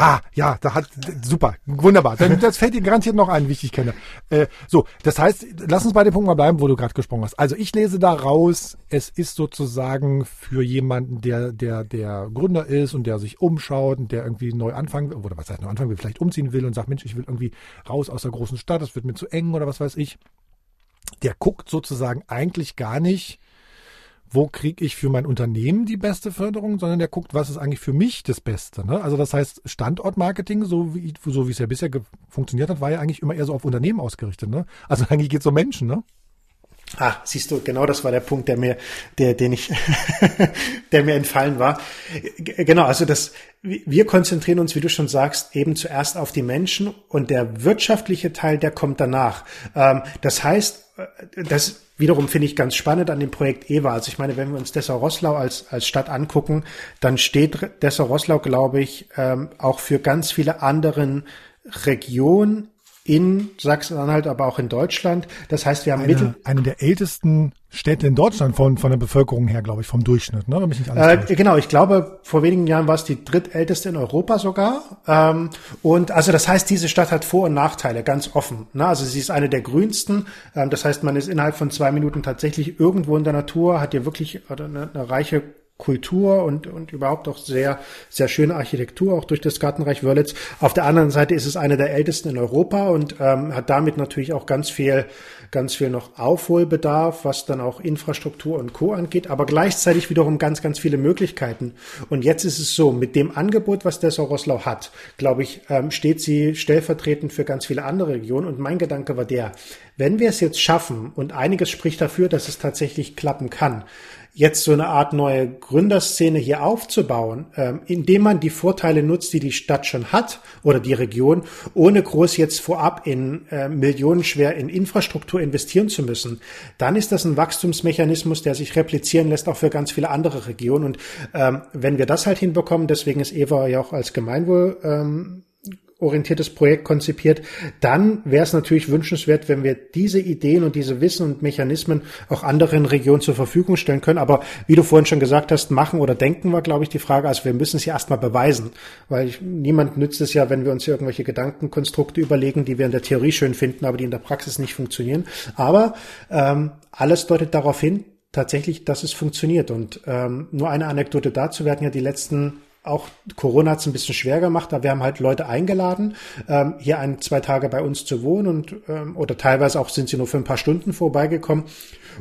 Ah, ja, da hat super, wunderbar. Dann, das fällt dir garantiert noch ein, wie ich dich kenne. Äh, so, das heißt, lass uns bei dem Punkt mal bleiben, wo du gerade gesprochen hast. Also ich lese da raus, es ist sozusagen für jemanden, der der der Gründer ist und der sich umschaut und der irgendwie neu anfangen will, oder was heißt neu anfangen will, vielleicht umziehen will und sagt, Mensch, ich will irgendwie raus aus der großen Stadt, das wird mir zu eng oder was weiß ich. Der guckt sozusagen eigentlich gar nicht wo kriege ich für mein Unternehmen die beste Förderung, sondern der guckt, was ist eigentlich für mich das Beste. Ne? Also das heißt, Standortmarketing, so wie, so wie es ja bisher funktioniert hat, war ja eigentlich immer eher so auf Unternehmen ausgerichtet. Ne? Also eigentlich geht es um Menschen. Ne? Ah, siehst du, genau das war der Punkt, der mir, der, den ich, der mir entfallen war. Genau, also das, wir konzentrieren uns, wie du schon sagst, eben zuerst auf die Menschen und der wirtschaftliche Teil, der kommt danach. Ähm, das heißt, äh, das wiederum finde ich ganz spannend an dem Projekt EWA. Also ich meine, wenn wir uns Dessau-Rosslau als, als Stadt angucken, dann steht Dessau-Rosslau, glaube ich, ähm, auch für ganz viele anderen Regionen in Sachsen-Anhalt, aber auch in Deutschland. Das heißt, wir haben eine, Mittel. Eine der ältesten Städte in Deutschland von, von der Bevölkerung her, glaube ich, vom Durchschnitt, ne? Wenn mich nicht alles äh, genau, ich glaube, vor wenigen Jahren war es die drittälteste in Europa sogar. Ähm, und also das heißt, diese Stadt hat Vor- und Nachteile, ganz offen. Ne? Also sie ist eine der grünsten. Ähm, das heißt, man ist innerhalb von zwei Minuten tatsächlich irgendwo in der Natur, hat hier wirklich eine, eine reiche Kultur und, und überhaupt auch sehr, sehr schöne Architektur, auch durch das Gartenreich Wörlitz. Auf der anderen Seite ist es eine der ältesten in Europa und ähm, hat damit natürlich auch ganz viel, ganz viel noch Aufholbedarf, was dann auch Infrastruktur und Co. angeht, aber gleichzeitig wiederum ganz, ganz viele Möglichkeiten. Und jetzt ist es so, mit dem Angebot, was der Soroslau hat, glaube ich, ähm, steht sie stellvertretend für ganz viele andere Regionen. Und mein Gedanke war der, wenn wir es jetzt schaffen, und einiges spricht dafür, dass es tatsächlich klappen kann, jetzt so eine Art neue Gründerszene hier aufzubauen, ähm, indem man die Vorteile nutzt, die die Stadt schon hat oder die Region, ohne groß jetzt vorab in äh, millionenschwer in Infrastruktur investieren zu müssen, dann ist das ein Wachstumsmechanismus, der sich replizieren lässt auch für ganz viele andere Regionen. Und ähm, wenn wir das halt hinbekommen, deswegen ist Eva ja auch als Gemeinwohl ähm, orientiertes Projekt konzipiert, dann wäre es natürlich wünschenswert, wenn wir diese Ideen und diese Wissen und Mechanismen auch anderen Regionen zur Verfügung stellen können. Aber wie du vorhin schon gesagt hast, machen oder denken war, glaube ich, die Frage. Also wir müssen es ja erstmal beweisen, weil ich, niemand nützt es ja, wenn wir uns hier irgendwelche Gedankenkonstrukte überlegen, die wir in der Theorie schön finden, aber die in der Praxis nicht funktionieren. Aber ähm, alles deutet darauf hin, tatsächlich, dass es funktioniert. Und ähm, nur eine Anekdote dazu, wir hatten ja die letzten auch Corona hat es ein bisschen schwer gemacht, aber wir haben halt Leute eingeladen, ähm, hier ein, zwei Tage bei uns zu wohnen und ähm, oder teilweise auch sind sie nur für ein paar Stunden vorbeigekommen,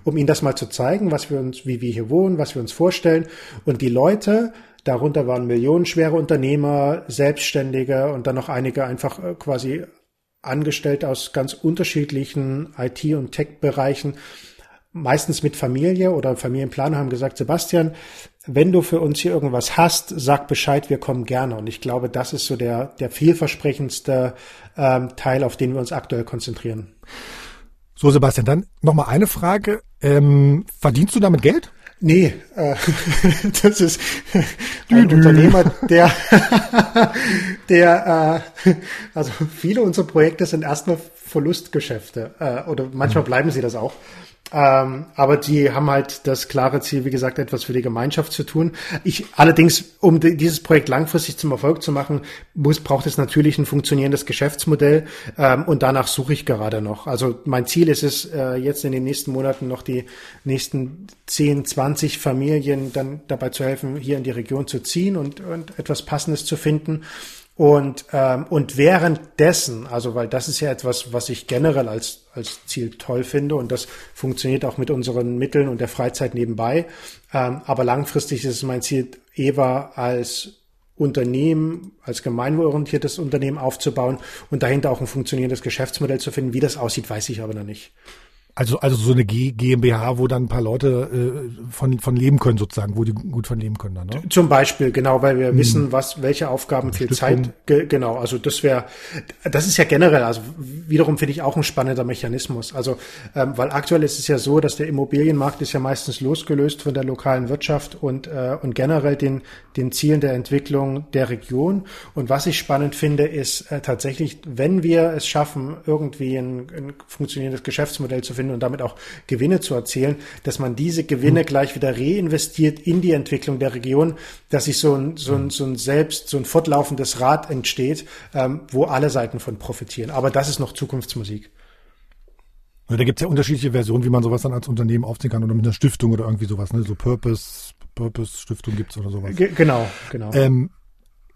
um ihnen das mal zu zeigen, was wir uns, wie wir hier wohnen, was wir uns vorstellen. Und die Leute, darunter waren millionenschwere Unternehmer, Selbstständige und dann noch einige einfach äh, quasi angestellt aus ganz unterschiedlichen IT- und Tech-Bereichen, meistens mit Familie oder Familienplaner haben gesagt, Sebastian, wenn du für uns hier irgendwas hast, sag Bescheid, wir kommen gerne. Und ich glaube, das ist so der, der vielversprechendste ähm, Teil, auf den wir uns aktuell konzentrieren. So, Sebastian, dann nochmal eine Frage. Ähm, verdienst du damit Geld? Nee, äh, das ist ein Unternehmer, der, der, äh, also viele unserer Projekte sind erstmal Verlustgeschäfte äh, oder manchmal mhm. bleiben sie das auch. Ähm, aber die haben halt das klare Ziel, wie gesagt, etwas für die Gemeinschaft zu tun. Ich allerdings, um dieses Projekt langfristig zum Erfolg zu machen, muss braucht es natürlich ein funktionierendes Geschäftsmodell ähm, und danach suche ich gerade noch. Also mein Ziel ist es, äh, jetzt in den nächsten Monaten noch die nächsten 10, 20 Familien dann dabei zu helfen, hier in die Region zu ziehen und, und etwas Passendes zu finden. Und, ähm, und währenddessen, also weil das ist ja etwas, was ich generell als, als Ziel toll finde und das funktioniert auch mit unseren Mitteln und der Freizeit nebenbei. Ähm, aber langfristig ist es mein Ziel, Eva als Unternehmen, als gemeinwohlorientiertes Unternehmen aufzubauen und dahinter auch ein funktionierendes Geschäftsmodell zu finden. Wie das aussieht, weiß ich aber noch nicht. Also, also so eine G GmbH, wo dann ein paar Leute äh, von, von leben können sozusagen, wo die gut von leben können dann, ne? Zum Beispiel, genau, weil wir hm. wissen, was, welche Aufgaben viel Zeit, ge genau, also das wäre, das ist ja generell, also wiederum finde ich auch ein spannender Mechanismus. Also, ähm, weil aktuell ist es ja so, dass der Immobilienmarkt ist ja meistens losgelöst von der lokalen Wirtschaft und, äh, und generell den, den Zielen der Entwicklung der Region. Und was ich spannend finde, ist äh, tatsächlich, wenn wir es schaffen, irgendwie ein, ein funktionierendes Geschäftsmodell zu finden, finden und damit auch Gewinne zu erzielen, dass man diese Gewinne mhm. gleich wieder reinvestiert in die Entwicklung der Region, dass sich so ein, so ein, so ein selbst, so ein fortlaufendes Rad entsteht, ähm, wo alle Seiten von profitieren. Aber das ist noch Zukunftsmusik. Da gibt es ja unterschiedliche Versionen, wie man sowas dann als Unternehmen aufziehen kann oder mit einer Stiftung oder irgendwie sowas, ne? So Purpose, Purpose Stiftung gibt's oder sowas. G genau, genau. Ähm,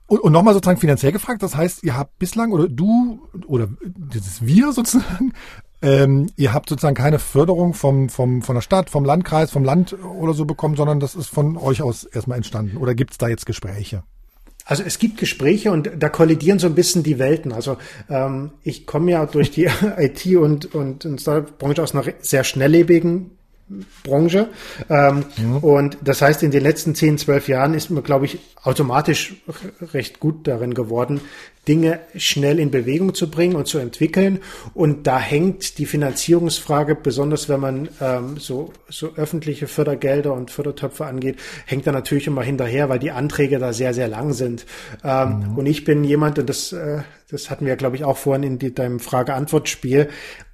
und, und nochmal sozusagen finanziell gefragt, das heißt, ihr habt bislang oder du oder das ist wir sozusagen, ähm, ihr habt sozusagen keine Förderung vom, vom, von der Stadt, vom Landkreis, vom Land oder so bekommen, sondern das ist von euch aus erstmal entstanden. Oder gibt's da jetzt Gespräche? Also es gibt Gespräche und da kollidieren so ein bisschen die Welten. Also ähm, ich komme ja durch die IT und, und, und Startup-Branche aus einer sehr schnelllebigen Branche. Ähm, ja. Und das heißt, in den letzten 10, 12 Jahren ist man, glaube ich, automatisch recht gut darin geworden, Dinge schnell in Bewegung zu bringen und zu entwickeln. Und da hängt die Finanzierungsfrage, besonders wenn man ähm, so, so öffentliche Fördergelder und Fördertöpfe angeht, hängt da natürlich immer hinterher, weil die Anträge da sehr, sehr lang sind. Ähm, mhm. Und ich bin jemand, und das, äh, das hatten wir, glaube ich, auch vorhin in die, deinem Frage-Antwort-Spiel,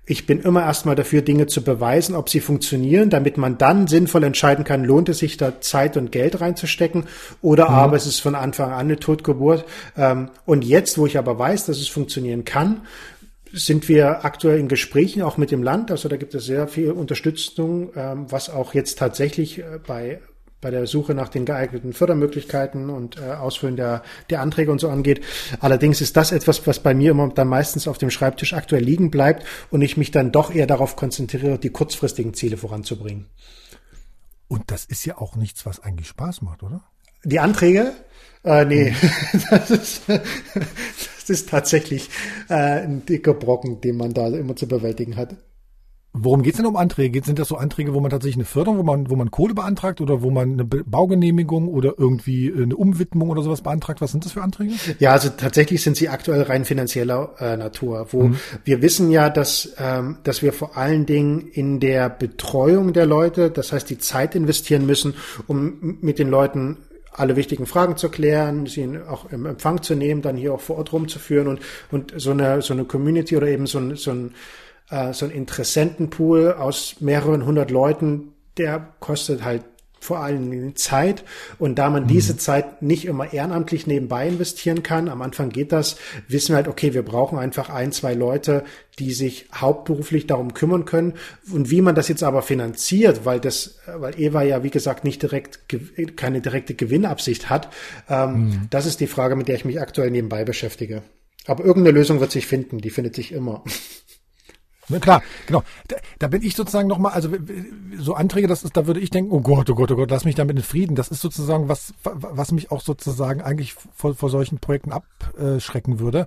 ich bin immer erstmal dafür, Dinge zu beweisen, ob sie funktionieren, damit man dann sinnvoll entscheiden kann, lohnt es sich da Zeit und Geld reinzustecken oder mhm. aber es ist von Anfang an eine Totgeburt. Ähm, und jetzt, wo ich aber weiß, dass es funktionieren kann, sind wir aktuell in Gesprächen auch mit dem Land. Also da gibt es sehr viel Unterstützung, ähm, was auch jetzt tatsächlich äh, bei bei der Suche nach den geeigneten Fördermöglichkeiten und äh, Ausfüllen der, der Anträge und so angeht. Allerdings ist das etwas, was bei mir immer dann meistens auf dem Schreibtisch aktuell liegen bleibt und ich mich dann doch eher darauf konzentriere, die kurzfristigen Ziele voranzubringen. Und das ist ja auch nichts, was eigentlich Spaß macht, oder? Die Anträge? Äh, nee, hm. das, ist, das ist tatsächlich äh, ein dicker Brocken, den man da immer zu bewältigen hat. Worum geht's denn um Anträge? Sind das so Anträge, wo man tatsächlich eine Förderung, wo man, wo man Kohle beantragt oder wo man eine Baugenehmigung oder irgendwie eine Umwidmung oder sowas beantragt? Was sind das für Anträge? Ja, also tatsächlich sind sie aktuell rein finanzieller äh, Natur, wo mhm. wir wissen ja, dass, ähm, dass wir vor allen Dingen in der Betreuung der Leute, das heißt die Zeit investieren müssen, um mit den Leuten alle wichtigen Fragen zu klären, sie auch im Empfang zu nehmen, dann hier auch vor Ort rumzuführen und, und so eine, so eine Community oder eben so ein, so ein äh, so ein Interessentenpool aus mehreren hundert Leuten, der kostet halt vor allen Dingen Zeit. Und da man mhm. diese Zeit nicht immer ehrenamtlich nebenbei investieren kann, am Anfang geht das, wissen wir halt, okay, wir brauchen einfach ein, zwei Leute, die sich hauptberuflich darum kümmern können. Und wie man das jetzt aber finanziert, weil das, weil Eva ja, wie gesagt, nicht direkt, keine direkte Gewinnabsicht hat, ähm, mhm. das ist die Frage, mit der ich mich aktuell nebenbei beschäftige. Aber irgendeine Lösung wird sich finden, die findet sich immer. Na klar, genau. Da, da bin ich sozusagen nochmal, also so Anträge, das ist, da würde ich denken, oh Gott, oh Gott, oh Gott, lass mich damit in Frieden. Das ist sozusagen was, was mich auch sozusagen eigentlich vor, vor solchen Projekten abschrecken würde.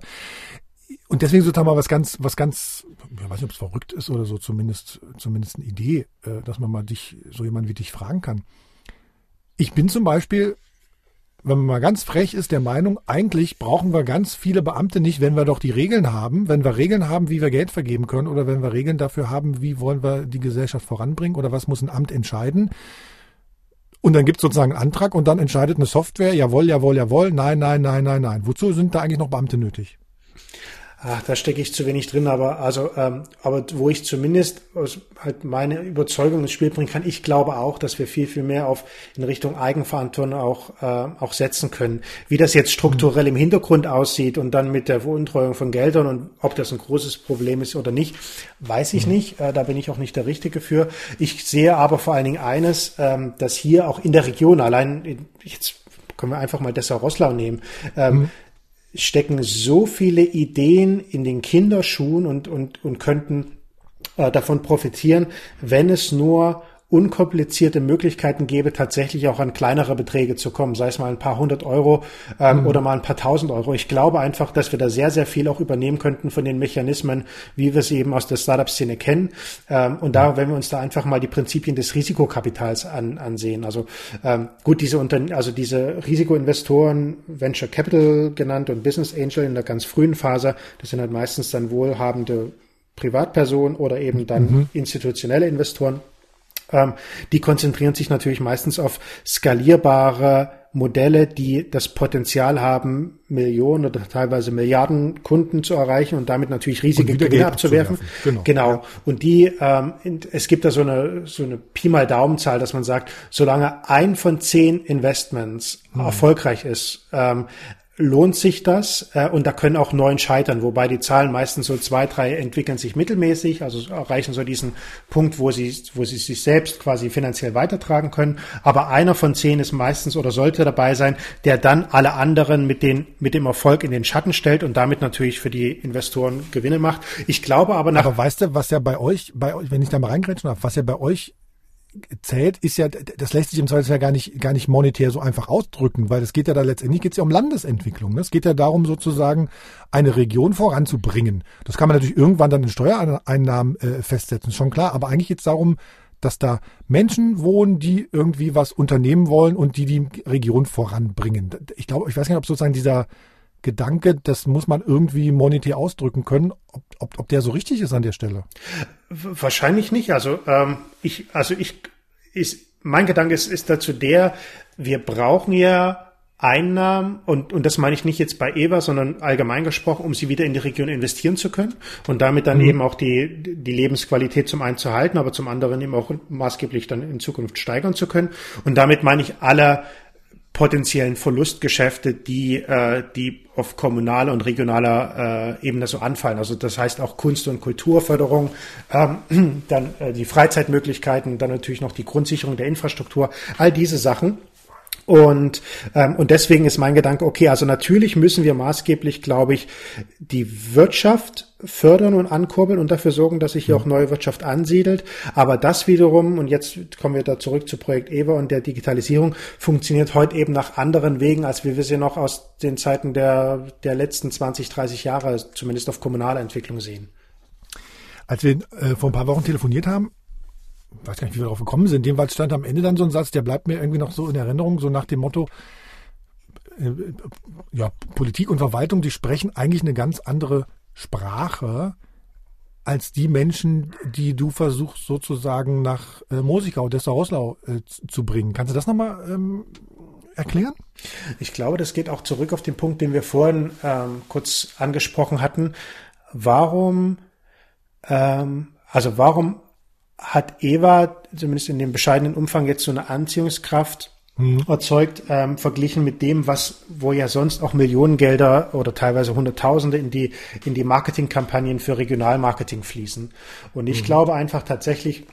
Und deswegen sozusagen mal was ganz, was ganz, ich weiß nicht, ob es verrückt ist oder so, zumindest, zumindest eine Idee, äh, dass man mal dich, so jemand wie dich fragen kann. Ich bin zum Beispiel wenn man mal ganz frech ist, der Meinung, eigentlich brauchen wir ganz viele Beamte nicht, wenn wir doch die Regeln haben, wenn wir Regeln haben, wie wir Geld vergeben können oder wenn wir Regeln dafür haben, wie wollen wir die Gesellschaft voranbringen oder was muss ein Amt entscheiden. Und dann gibt es sozusagen einen Antrag und dann entscheidet eine Software, jawohl, jawohl, jawohl, nein, nein, nein, nein, nein. Wozu sind da eigentlich noch Beamte nötig? Ach, da stecke ich zu wenig drin, aber also, ähm, aber wo ich zumindest aus, halt meine Überzeugung ins Spiel bringen kann, ich glaube auch, dass wir viel, viel mehr auf in Richtung Eigenverantwortung auch, äh, auch setzen können. Wie das jetzt strukturell im Hintergrund aussieht und dann mit der Veruntreuung von Geldern und ob das ein großes Problem ist oder nicht, weiß ich mhm. nicht. Äh, da bin ich auch nicht der Richtige für. Ich sehe aber vor allen Dingen eines, ähm, dass hier auch in der Region, allein jetzt können wir einfach mal Dessau-Rosslau nehmen, ähm, mhm stecken so viele Ideen in den Kinderschuhen und, und, und könnten äh, davon profitieren, wenn es nur unkomplizierte Möglichkeiten gäbe, tatsächlich auch an kleinere Beträge zu kommen, sei es mal ein paar hundert Euro ähm, mhm. oder mal ein paar tausend Euro. Ich glaube einfach, dass wir da sehr, sehr viel auch übernehmen könnten von den Mechanismen, wie wir sie eben aus der Startup-Szene kennen. Ähm, und da, wenn wir uns da einfach mal die Prinzipien des Risikokapitals an, ansehen. Also ähm, gut, diese Unterne also diese Risikoinvestoren, Venture Capital genannt und Business Angel in der ganz frühen Phase, das sind halt meistens dann wohlhabende Privatpersonen oder eben dann mhm. institutionelle Investoren Ähm, die konzentrieren sich natürlich meistens auf skalierbare Modelle, die das Potenzial haben, Millionen oder teilweise Milliarden Kunden zu erreichen und damit natürlich riesige Gewinne abzuwerfen. Genau. genau. Ja. Und die, ähm, es gibt da so eine, so eine Pi mal Daumenzahl, dass man sagt, solange ein von zehn Investments hm. erfolgreich ist, ähm, lohnt sich das äh, und da können auch neun scheitern, wobei die Zahlen meistens so zwei, drei entwickeln sich mittelmäßig, also erreichen so diesen Punkt, wo sie, wo sie sich selbst quasi finanziell weitertragen können. Aber einer von zehn ist meistens oder sollte dabei sein, der dann alle anderen mit, den, mit dem Erfolg in den Schatten stellt und damit natürlich für die Investoren Gewinne macht. Ich glaube aber nach. Aber weißt du, was ja bei euch, bei euch, wenn ich da mal reingrätschen darf, was ja bei euch zählt, ist ja, das lässt sich im Zweifelsfall gar nicht, gar nicht monetär so einfach ausdrücken, weil es geht ja da letztendlich geht's ja um Landesentwicklung. Ne? Es geht ja darum, sozusagen eine Region voranzubringen. Das kann man natürlich irgendwann dann in Steuereinnahmen äh, festsetzen, schon klar. Aber eigentlich geht's darum, dass da Menschen wohnen, die irgendwie was unternehmen wollen und die die Region voranbringen. Ich glaube, ich weiß nicht, ob sozusagen dieser Gedanke, das muss man irgendwie monetär ausdrücken können, ob, ob, ob der so richtig ist an der Stelle. Wahrscheinlich nicht. Also ähm, ich, also ich, ist, mein Gedanke ist, ist dazu der, wir brauchen ja Einnahmen, und, und das meine ich nicht jetzt bei EVA, sondern allgemein gesprochen, um sie wieder in die Region investieren zu können und damit dann mhm. eben auch die, die Lebensqualität zum einen zu halten, aber zum anderen eben auch maßgeblich dann in Zukunft steigern zu können. Und damit meine ich alle potenziellen Verlustgeschäfte, die, äh, die auf kommunaler und regionaler äh, Ebene so anfallen. Also das heißt auch Kunst- und Kulturförderung, ähm, dann äh, die Freizeitmöglichkeiten, dann natürlich noch die Grundsicherung der Infrastruktur, all diese Sachen. Und, ähm, und deswegen ist mein Gedanke, okay, also natürlich müssen wir maßgeblich, glaube ich, die Wirtschaft fördern und ankurbeln und dafür sorgen, dass sich hier auch neue Wirtschaft ansiedelt. Aber das wiederum, und jetzt kommen wir da zurück zu Projekt EVA und der Digitalisierung, funktioniert heute eben nach anderen Wegen, als wir sie noch aus den Zeiten der, der letzten 20, 30 Jahre, zumindest auf kommunaler Entwicklung sehen. Als wir äh, vor ein paar Wochen telefoniert haben, weiß gar nicht, wie wir darauf gekommen sind. Jedenfalls stand am Ende dann so ein Satz, der bleibt mir irgendwie noch so in Erinnerung, so nach dem Motto, äh, ja, Politik und Verwaltung, die sprechen eigentlich eine ganz andere Sprache als die Menschen, die du versuchst sozusagen nach äh, Mosikau, Dessau-Rosslau äh, zu bringen. Kannst du das nochmal ähm, erklären? Ich glaube, das geht auch zurück auf den Punkt, den wir vorhin ähm, kurz angesprochen hatten. Warum, ähm, also warum hat Eva, zumindest in dem bescheidenen Umfang, jetzt so eine Anziehungskraft mhm. erzeugt, ähm, verglichen mit dem, was, wo ja sonst auch Millionengelder oder teilweise Hunderttausende in die, in die Marketingkampagnen für Regionalmarketing fließen. Und ich mhm. glaube einfach tatsächlich,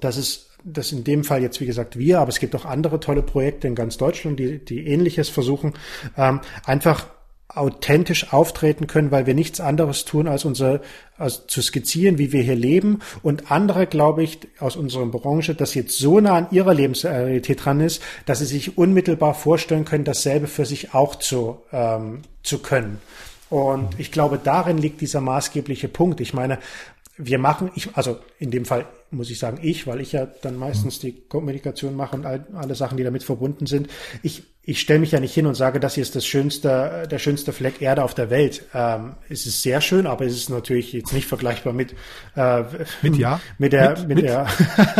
dass es das in dem Fall jetzt, wie gesagt, wir, aber es gibt auch andere tolle Projekte in ganz Deutschland, die, die Ähnliches versuchen, ähm, einfach authentisch auftreten können, weil wir nichts anderes tun, als unser als zu skizzieren, wie wir hier leben. Und andere, glaube ich, aus unserer Branche, das jetzt so nah an ihrer Lebensrealität dran ist, dass sie sich unmittelbar vorstellen können, dasselbe für sich auch zu, ähm, zu können. Und ich glaube, darin liegt dieser maßgebliche Punkt. Ich meine, wir machen, ich, also in dem Fall muss ich sagen ich, weil ich ja dann meistens die Kommunikation mache und all, alle Sachen, die damit verbunden sind. Ich ich stelle mich ja nicht hin und sage, das hier ist das schönste, der schönste Fleck Erde auf der Welt. Ähm, es ist sehr schön, aber es ist natürlich jetzt nicht vergleichbar mit äh, mit ja mit der mit, mit, mit der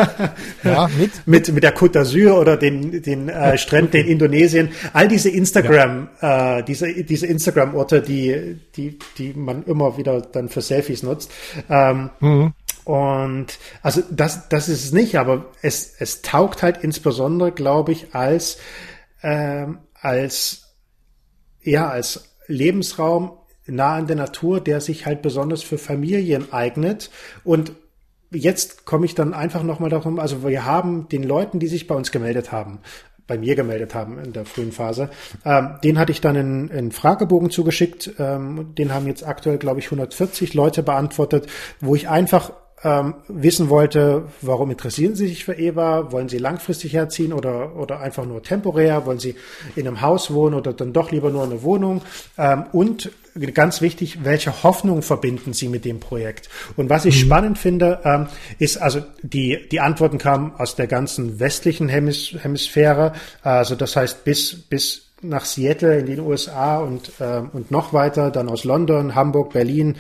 ja, mit, mit mit der Côte d'Azur oder den den äh, Stränden in Indonesien. All diese Instagram ja. äh, diese diese Instagram Orte, die die die man immer wieder dann für Selfies nutzt. Ähm, mhm. Und also das das ist es nicht, aber es es taugt halt insbesondere, glaube ich, als ähm, als ja als Lebensraum nah an der Natur, der sich halt besonders für Familien eignet und Jetzt komme ich dann einfach nochmal darum, also wir haben den Leuten, die sich bei uns gemeldet haben, bei mir gemeldet haben in der frühen Phase. Ähm, den hatte ich dann in, in Fragebogen zugeschickt. Ähm, den haben jetzt aktuell, glaube ich, 140 Leute beantwortet, wo ich einfach ähm, wissen wollte, warum interessieren Sie sich für EVA? Wollen Sie langfristig herziehen oder, oder einfach nur temporär? Wollen Sie in einem Haus wohnen oder dann doch lieber nur in einer Wohnung? Ähm, und ganz wichtig, welche Hoffnung verbinden Sie mit dem Projekt? Und was ich mhm. spannend finde, ähm, ist also die, die Antworten kamen aus der ganzen westlichen Hemis Hemisphäre, also das heißt bis, bis nach Seattle in den USA und, ähm, und noch weiter, dann aus London, Hamburg, Berlin,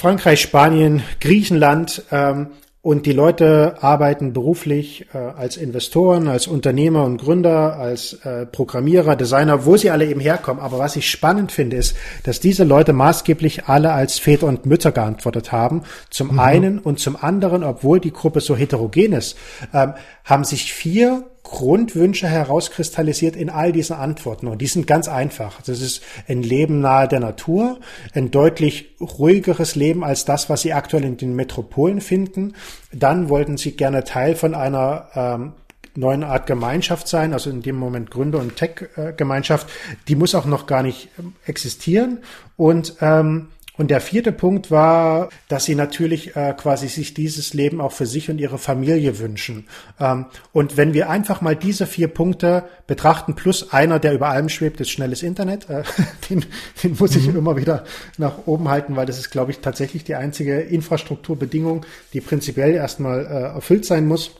Frankreich, Spanien, Griechenland. Ähm, und die Leute arbeiten beruflich äh, als Investoren, als Unternehmer und Gründer, als äh, Programmierer, Designer, wo sie alle eben herkommen. Aber was ich spannend finde, ist, dass diese Leute maßgeblich alle als Väter und Mütter geantwortet haben. Zum mhm. einen und zum anderen, obwohl die Gruppe so heterogen ist, ähm, haben sich vier Grundwünsche herauskristallisiert in all diesen Antworten. Und die sind ganz einfach. Das ist ein Leben nahe der Natur, ein deutlich ruhigeres Leben als das, was sie aktuell in den Metropolen finden. Dann wollten sie gerne Teil von einer ähm, neuen Art Gemeinschaft sein, also in dem Moment Gründer- und Tech-Gemeinschaft. Die muss auch noch gar nicht ähm, existieren. Und ähm, und der vierte Punkt war, dass sie natürlich äh, quasi sich dieses Leben auch für sich und ihre Familie wünschen. Ähm, und wenn wir einfach mal diese vier Punkte betrachten, plus einer, der über allem schwebt, ist schnelles Internet, äh, den, den muss ich mhm. immer wieder nach oben halten, weil das ist, glaube ich, tatsächlich die einzige Infrastrukturbedingung, die prinzipiell erstmal äh, erfüllt sein muss.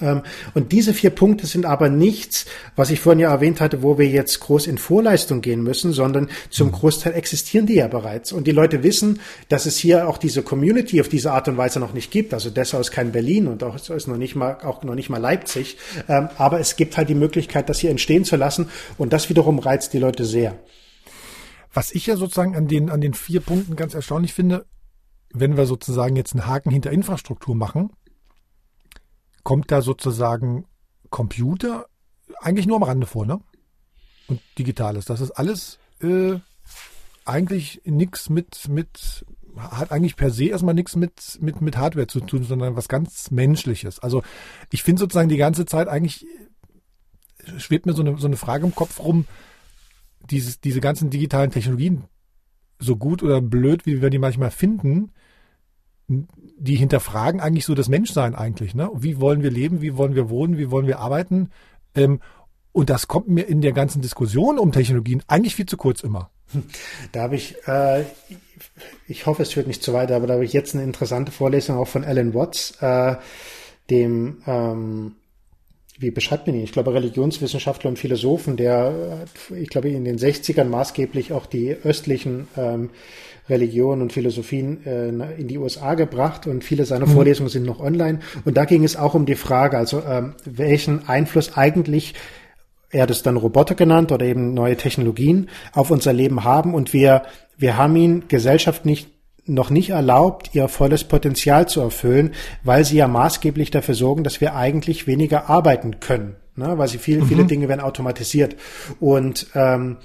Ähm, und diese vier Punkte sind aber nichts, was ich vorhin ja erwähnt hatte, wo wir jetzt groß in Vorleistung gehen müssen, sondern zum mhm. Großteil existieren die ja bereits. Und die Leute wissen, dass es hier auch diese Community auf diese Art und Weise noch nicht gibt. Also Dessau ist kein Berlin und auch ist noch nicht mal, auch noch nicht mal Leipzig. Ähm, aber es gibt halt die Möglichkeit, das hier entstehen zu lassen. Und das wiederum reizt die Leute sehr. Was ich ja sozusagen an den, an den vier Punkten ganz erstaunlich finde, wenn wir sozusagen jetzt einen Haken hinter Infrastruktur machen, kommt da sozusagen Computer eigentlich nur am Rande vor, ne? Und Digitales. Das ist alles äh, eigentlich nichts mit, mit, hat eigentlich per se erstmal nichts mit, mit, mit Hardware zu tun, sondern was ganz Menschliches. Also ich finde sozusagen die ganze Zeit eigentlich schwebt mir so eine, so eine Frage im Kopf rum, dieses, diese ganzen digitalen Technologien, so gut oder blöd, wie wir die manchmal finden, die hinterfragen eigentlich so das Menschsein eigentlich. Ne? Wie wollen wir leben? Wie wollen wir wohnen? Wie wollen wir arbeiten? Ähm, und das kommt mir in der ganzen Diskussion um Technologien eigentlich viel zu kurz immer. Da habe ich, äh, ich hoffe, es führt nicht zu weit, aber da habe ich jetzt eine interessante Vorlesung auch von Alan Watts, äh, dem, ähm, wie beschreibt man ihn? Ich glaube, Religionswissenschaftler und Philosophen, der, äh, ich glaube, in den 60ern maßgeblich auch die östlichen ähm, Religion und Philosophien äh, in die USA gebracht und viele seiner mhm. Vorlesungen sind noch online. Und da ging es auch um die Frage, also ähm, welchen Einfluss eigentlich er hat es dann Roboter genannt oder eben neue Technologien auf unser Leben haben und wir, wir haben ihn Gesellschaft nicht noch nicht erlaubt, ihr volles Potenzial zu erfüllen, weil sie ja maßgeblich dafür sorgen, dass wir eigentlich weniger arbeiten können, ne? weil sie viele, mhm. viele Dinge werden automatisiert. Und ähm,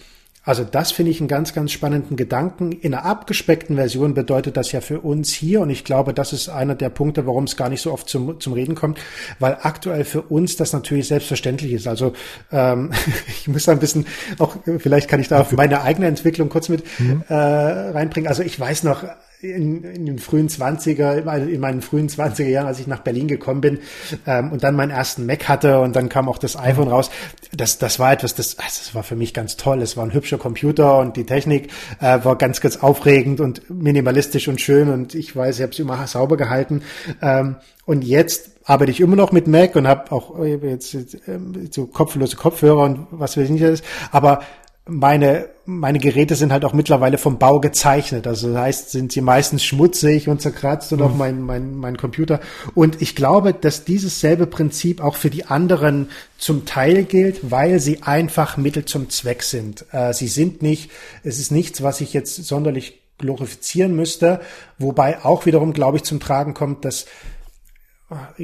also das finde ich einen ganz, ganz spannenden Gedanken. In einer abgespeckten Version bedeutet das ja für uns hier, und ich glaube, das ist einer der Punkte, warum es gar nicht so oft zum, zum Reden kommt, weil aktuell für uns das natürlich selbstverständlich ist. Also ähm, ich muss da ein bisschen, auch vielleicht kann ich da auf meine eigene Entwicklung kurz mit mhm. äh, reinbringen. Also ich weiß noch, in, in den frühen 20er, also in meinen frühen 20er Jahren, als ich nach Berlin gekommen bin ähm, und dann meinen ersten Mac hatte und dann kam auch das iPhone raus. Das, das war etwas, das, also das war für mich ganz toll. Es war ein hübscher Computer und die Technik äh, war ganz, ganz aufregend und minimalistisch und schön und ich weiß, ich habe es immer sauber gehalten. Ähm, und jetzt arbeite ich immer noch mit Mac und habe auch äh, jetzt ähm, so kopflose Kopfhörer und was weiß ich nicht alles. Aber meine, meine Geräte sind halt auch mittlerweile vom Bau gezeichnet. Also das heißt, sind sie meistens schmutzig und zerkratzt und mhm. auch mein, mein, mein Computer. Und ich glaube, dass dieses selbe Prinzip auch für die anderen zum Teil gilt, weil sie einfach Mittel zum Zweck sind. Äh, sie sind nicht, es ist nichts, was ich jetzt sonderlich glorifizieren müsste, wobei auch wiederum, glaube ich, zum Tragen kommt, dass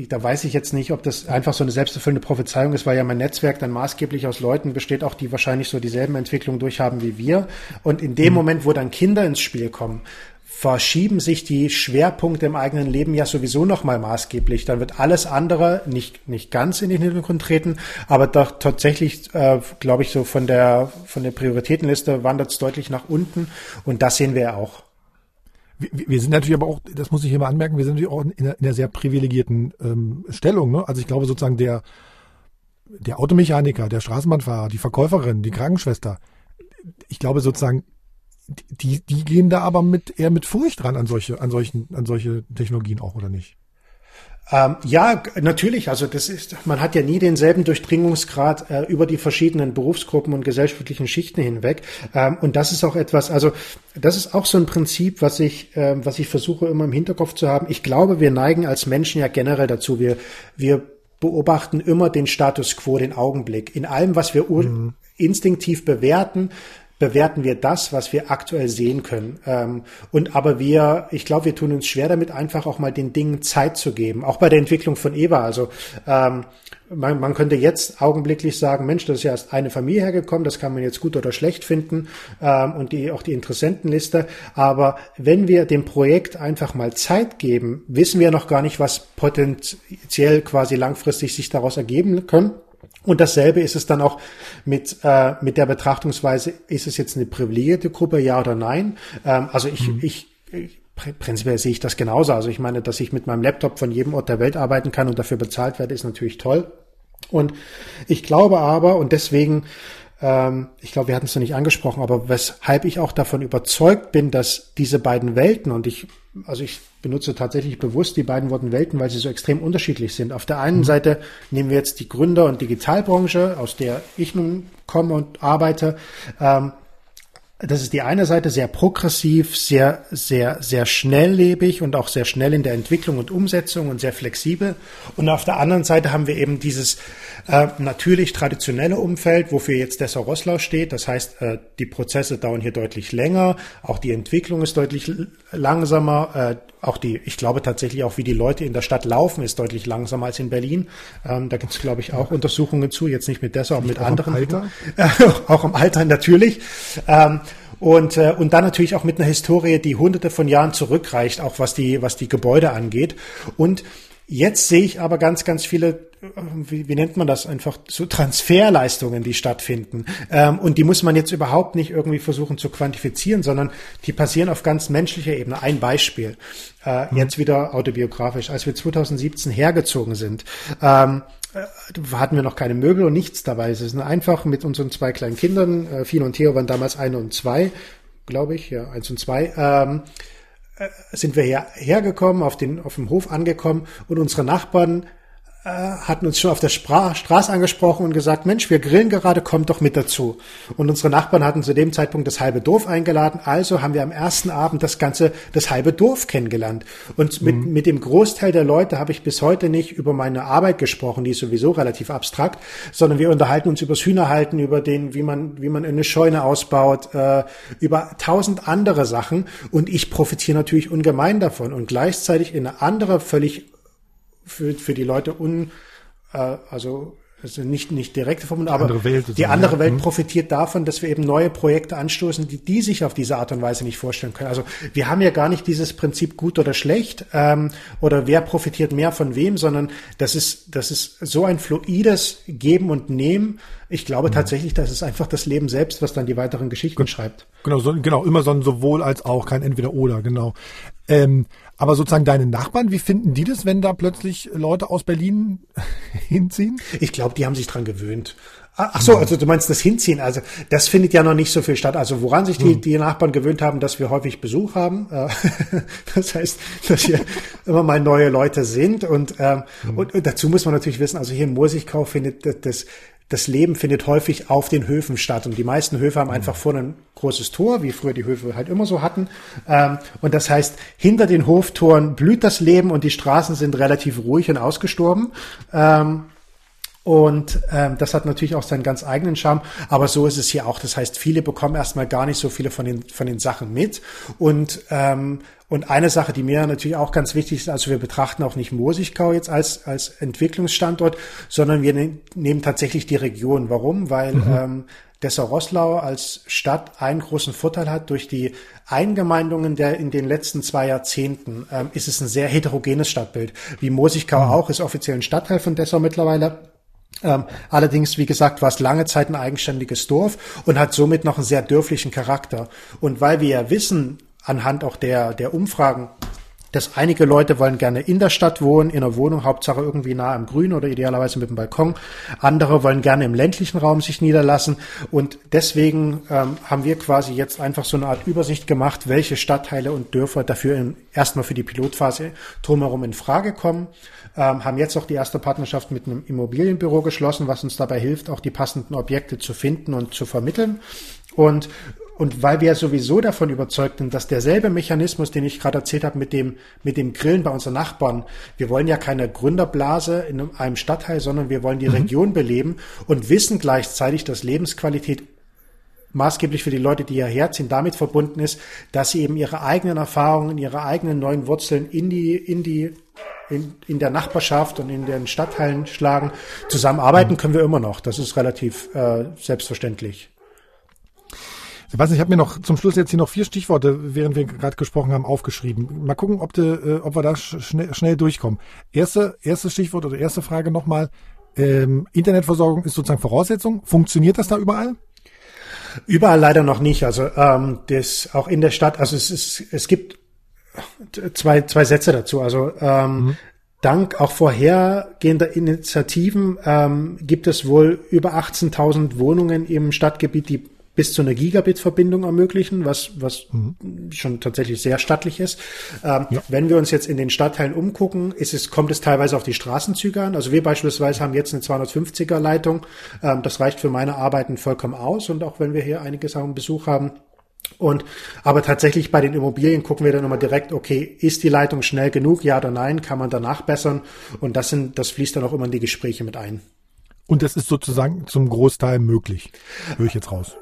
da weiß ich jetzt nicht, ob das einfach so eine selbsterfüllende Prophezeiung ist, weil ja mein Netzwerk dann maßgeblich aus Leuten besteht, auch die wahrscheinlich so dieselben Entwicklungen durchhaben wie wir. Und in dem mhm. Moment, wo dann Kinder ins Spiel kommen, verschieben sich die Schwerpunkte im eigenen Leben ja sowieso nochmal maßgeblich. Dann wird alles andere nicht, nicht ganz in den Hintergrund treten, aber doch tatsächlich, äh, glaube ich, so von der, von der Prioritätenliste wandert es deutlich nach unten. Und das sehen wir ja auch wir, sind natürlich aber auch, das muss ich hier mal anmerken, wir sind natürlich auch in einer, in einer sehr privilegierten ähm, Stellung. Ne? Also ich glaube sozusagen der, der Automechaniker, der Straßenbahnfahrer, die Verkäuferin, die Krankenschwester, ich glaube sozusagen, die, die gehen da aber mit eher mit Furcht dran an solche, an solchen, an solche Technologien auch, oder nicht? Ähm, ja, natürlich. Also das ist, man hat ja nie denselben Durchdringungsgrad äh, über die verschiedenen Berufsgruppen und gesellschaftlichen Schichten hinweg. Ähm, und das ist auch etwas, also das ist auch so ein Prinzip, was ich, äh, was ich versuche immer im Hinterkopf zu haben. Ich glaube, wir neigen als Menschen ja generell dazu. Wir, wir beobachten immer den Status quo, den Augenblick. In allem, was wir mhm. instinktiv bewerten, bewerten wir das, was wir aktuell sehen können. Ähm, und aber wir, ich glaube, wir tun uns schwer damit, einfach auch mal den Dingen Zeit zu geben. Auch bei der Entwicklung von Eva. Also ähm, man, man könnte jetzt augenblicklich sagen, Mensch, das ist ja erst eine Familie hergekommen, das kann man jetzt gut oder schlecht finden ähm, und die auch die Interessentenliste. Aber wenn wir dem Projekt einfach mal Zeit geben, wissen wir noch gar nicht, was potenziell quasi langfristig sich daraus ergeben können. Und dasselbe ist es dann auch mit, äh, mit der Betrachtungsweise, ist es jetzt eine privilegierte Gruppe, ja oder nein? Ähm, also ich, mhm. ich, ich prinzipiell sehe ich das genauso. Also ich meine, dass ich mit meinem Laptop von jedem Ort der Welt arbeiten kann und dafür bezahlt werde, ist natürlich toll. Und ich glaube aber, und deswegen ähm, ich glaube, wir hatten es noch nicht angesprochen, aber weshalb ich auch davon überzeugt bin, dass diese beiden Welten, und ich, also ich benutze tatsächlich bewusst die beiden Worten Welten, weil sie so extrem unterschiedlich sind. Auf der einen mhm. Seite nehmen wir jetzt die Gründer- und Digitalbranche, aus der ich nun komme und arbeite. Ähm, das ist die eine Seite sehr progressiv, sehr, sehr, sehr schnelllebig und auch sehr schnell in der Entwicklung und Umsetzung und sehr flexibel. Und auf der anderen Seite haben wir eben dieses äh, natürlich traditionelle Umfeld, wofür jetzt Dessau Rosslau steht. Das heißt, äh, die Prozesse dauern hier deutlich länger, auch die Entwicklung ist deutlich langsamer, äh, auch die, ich glaube tatsächlich auch, wie die Leute in der Stadt laufen, ist deutlich langsamer als in Berlin. Ähm, da gibt es, glaube ich, auch Untersuchungen zu, jetzt nicht mit Dessau, aber mit auch anderen. Im Alter? auch im Alter natürlich. Ähm, und, äh, und dann natürlich auch mit einer Historie, die hunderte von Jahren zurückreicht, auch was die, was die Gebäude angeht. Und Jetzt sehe ich aber ganz, ganz viele, wie, wie nennt man das, einfach so Transferleistungen, die stattfinden. Ähm, und die muss man jetzt überhaupt nicht irgendwie versuchen zu quantifizieren, sondern die passieren auf ganz menschlicher Ebene. Ein Beispiel, äh, mhm. jetzt wieder autobiografisch. Als wir 2017 hergezogen sind, ähm, äh, hatten wir noch keine Möbel und nichts dabei. Es ist einfach mit unseren zwei kleinen Kindern, äh, Fien und Theo waren damals eine und zwei, glaube ich, ja, eins und zwei, ähm, äh, sind wir her, hergekommen, auf den, auf dem Hof angekommen und unsere Nachbarn äh, hatten uns schon auf der Spra Straße angesprochen und gesagt, Mensch, wir grillen gerade, kommt doch mit dazu. Und unsere Nachbarn hatten zu dem Zeitpunkt das halbe Dorf eingeladen, also haben wir am ersten Abend das ganze, das halbe Dorf kennengelernt. Und mit, mhm. mit dem Großteil der Leute habe ich bis heute nicht über meine Arbeit gesprochen, die ist sowieso relativ abstrakt, sondern wir unterhalten uns übers Hühnerhalten, über den, wie man, wie man eine Scheune ausbaut, äh, über tausend andere Sachen. Und ich profitiere natürlich ungemein davon. Und gleichzeitig in eine andere, völlig für, für die Leute un, äh, also also nicht, nicht direkte Formel, aber andere Welt die andere Welt mhm. profitiert davon, dass wir eben neue Projekte anstoßen, die die sich auf diese Art und Weise nicht vorstellen können. Also wir haben ja gar nicht dieses Prinzip gut oder schlecht ähm, oder wer profitiert mehr von wem, sondern das ist das ist so ein fluides Geben und Nehmen. Ich glaube mhm. tatsächlich, das ist einfach das Leben selbst, was dann die weiteren Geschichten genau, schreibt. Genau, so, genau immer so ein sowohl als auch, kein entweder oder, genau. Ähm, aber sozusagen deine Nachbarn, wie finden die das, wenn da plötzlich Leute aus Berlin hinziehen? Ich glaube, die haben sich dran gewöhnt. Ah, ach so, also du meinst das Hinziehen. Also das findet ja noch nicht so viel statt. Also woran sich die, hm. die Nachbarn gewöhnt haben, dass wir häufig Besuch haben. Äh, das heißt, dass hier immer mal neue Leute sind. Und, ähm, hm. und, dazu muss man natürlich wissen, also hier in Moorsigkau findet das, das Leben findet häufig auf den Höfen statt. Und die meisten Höfe haben einfach vorne ein großes Tor, wie früher die Höfe halt immer so hatten. Ähm, und das heißt, hinter den Hoftoren blüht das Leben und die Straßen sind relativ ruhig und ausgestorben. Und ähm, das hat natürlich auch seinen ganz eigenen Charme. Aber so ist es hier auch. Das heißt, viele bekommen erstmal gar nicht so viele von den, von den Sachen mit. Und, ähm, und eine Sache, die mir natürlich auch ganz wichtig ist, also wir betrachten auch nicht Moorsigkau jetzt als, als Entwicklungsstandort, sondern wir ne nehmen tatsächlich die Region. Warum? Weil mhm. ähm, Dessau-Rosslau als Stadt einen großen Vorteil hat. Durch die Eingemeindungen der in den letzten zwei Jahrzehnten ähm, ist es ein sehr heterogenes Stadtbild. Wie Moorsigkau mhm. auch, ist offiziell ein Stadtteil von Dessau mittlerweile. Ähm, allerdings, wie gesagt, war es lange Zeit ein eigenständiges Dorf und hat somit noch einen sehr dörflichen Charakter. Und weil wir ja wissen, anhand auch der, der Umfragen, dass einige Leute wollen gerne in der Stadt wohnen, in einer Wohnung, Hauptsache irgendwie nah am Grün oder idealerweise mit dem Balkon. Andere wollen gerne im ländlichen Raum sich niederlassen. Und deswegen ähm, haben wir quasi jetzt einfach so eine Art Übersicht gemacht, welche Stadtteile und Dörfer dafür in, erstmal für die Pilotphase drumherum in Frage kommen. Ähm, haben jetzt auch die erste Partnerschaft mit einem Immobilienbüro geschlossen, was uns dabei hilft, auch die passenden Objekte zu finden und zu vermitteln. Und und weil wir sowieso davon überzeugt sind, dass derselbe Mechanismus, den ich gerade erzählt habe mit dem, mit dem Grillen bei unseren Nachbarn, wir wollen ja keine Gründerblase in einem Stadtteil, sondern wir wollen die mhm. Region beleben und wissen gleichzeitig, dass Lebensqualität maßgeblich für die Leute, die hierher ziehen, damit verbunden ist, dass sie eben ihre eigenen Erfahrungen, ihre eigenen neuen Wurzeln in die, in die, in, in der Nachbarschaft und in den Stadtteilen schlagen. Zusammenarbeiten können wir immer noch. Das ist relativ äh, selbstverständlich. Sebastian, ich habe mir noch zum Schluss jetzt hier noch vier Stichworte, während wir gerade gesprochen haben, aufgeschrieben. Mal gucken, ob, de, äh, ob wir da schnell, schnell durchkommen. Erste, erste Stichwort oder erste Frage nochmal. Ähm, Internetversorgung ist sozusagen Voraussetzung. Funktioniert das da überall? Überall leider noch nicht. Also ähm, das auch in der Stadt. Also es ist, es gibt zwei zwei Sätze dazu. Also ähm, mhm. Dank auch vorhergehender Initiativen ähm, gibt es wohl über 18.000 Wohnungen im Stadtgebiet, die bis zu einer Gigabit-Verbindung ermöglichen, was, was mhm. schon tatsächlich sehr stattlich ist. Ähm, ja. Wenn wir uns jetzt in den Stadtteilen umgucken, ist es, kommt es teilweise auf die Straßenzüge an. Also wir beispielsweise haben jetzt eine 250er Leitung. Ähm, das reicht für meine Arbeiten vollkommen aus. Und auch wenn wir hier einiges an Besuch haben, und aber tatsächlich bei den Immobilien gucken wir dann immer direkt, okay, ist die Leitung schnell genug, ja oder nein, kann man danach bessern und das sind, das fließt dann auch immer in die Gespräche mit ein. Und das ist sozusagen zum Großteil möglich, höre ich jetzt raus.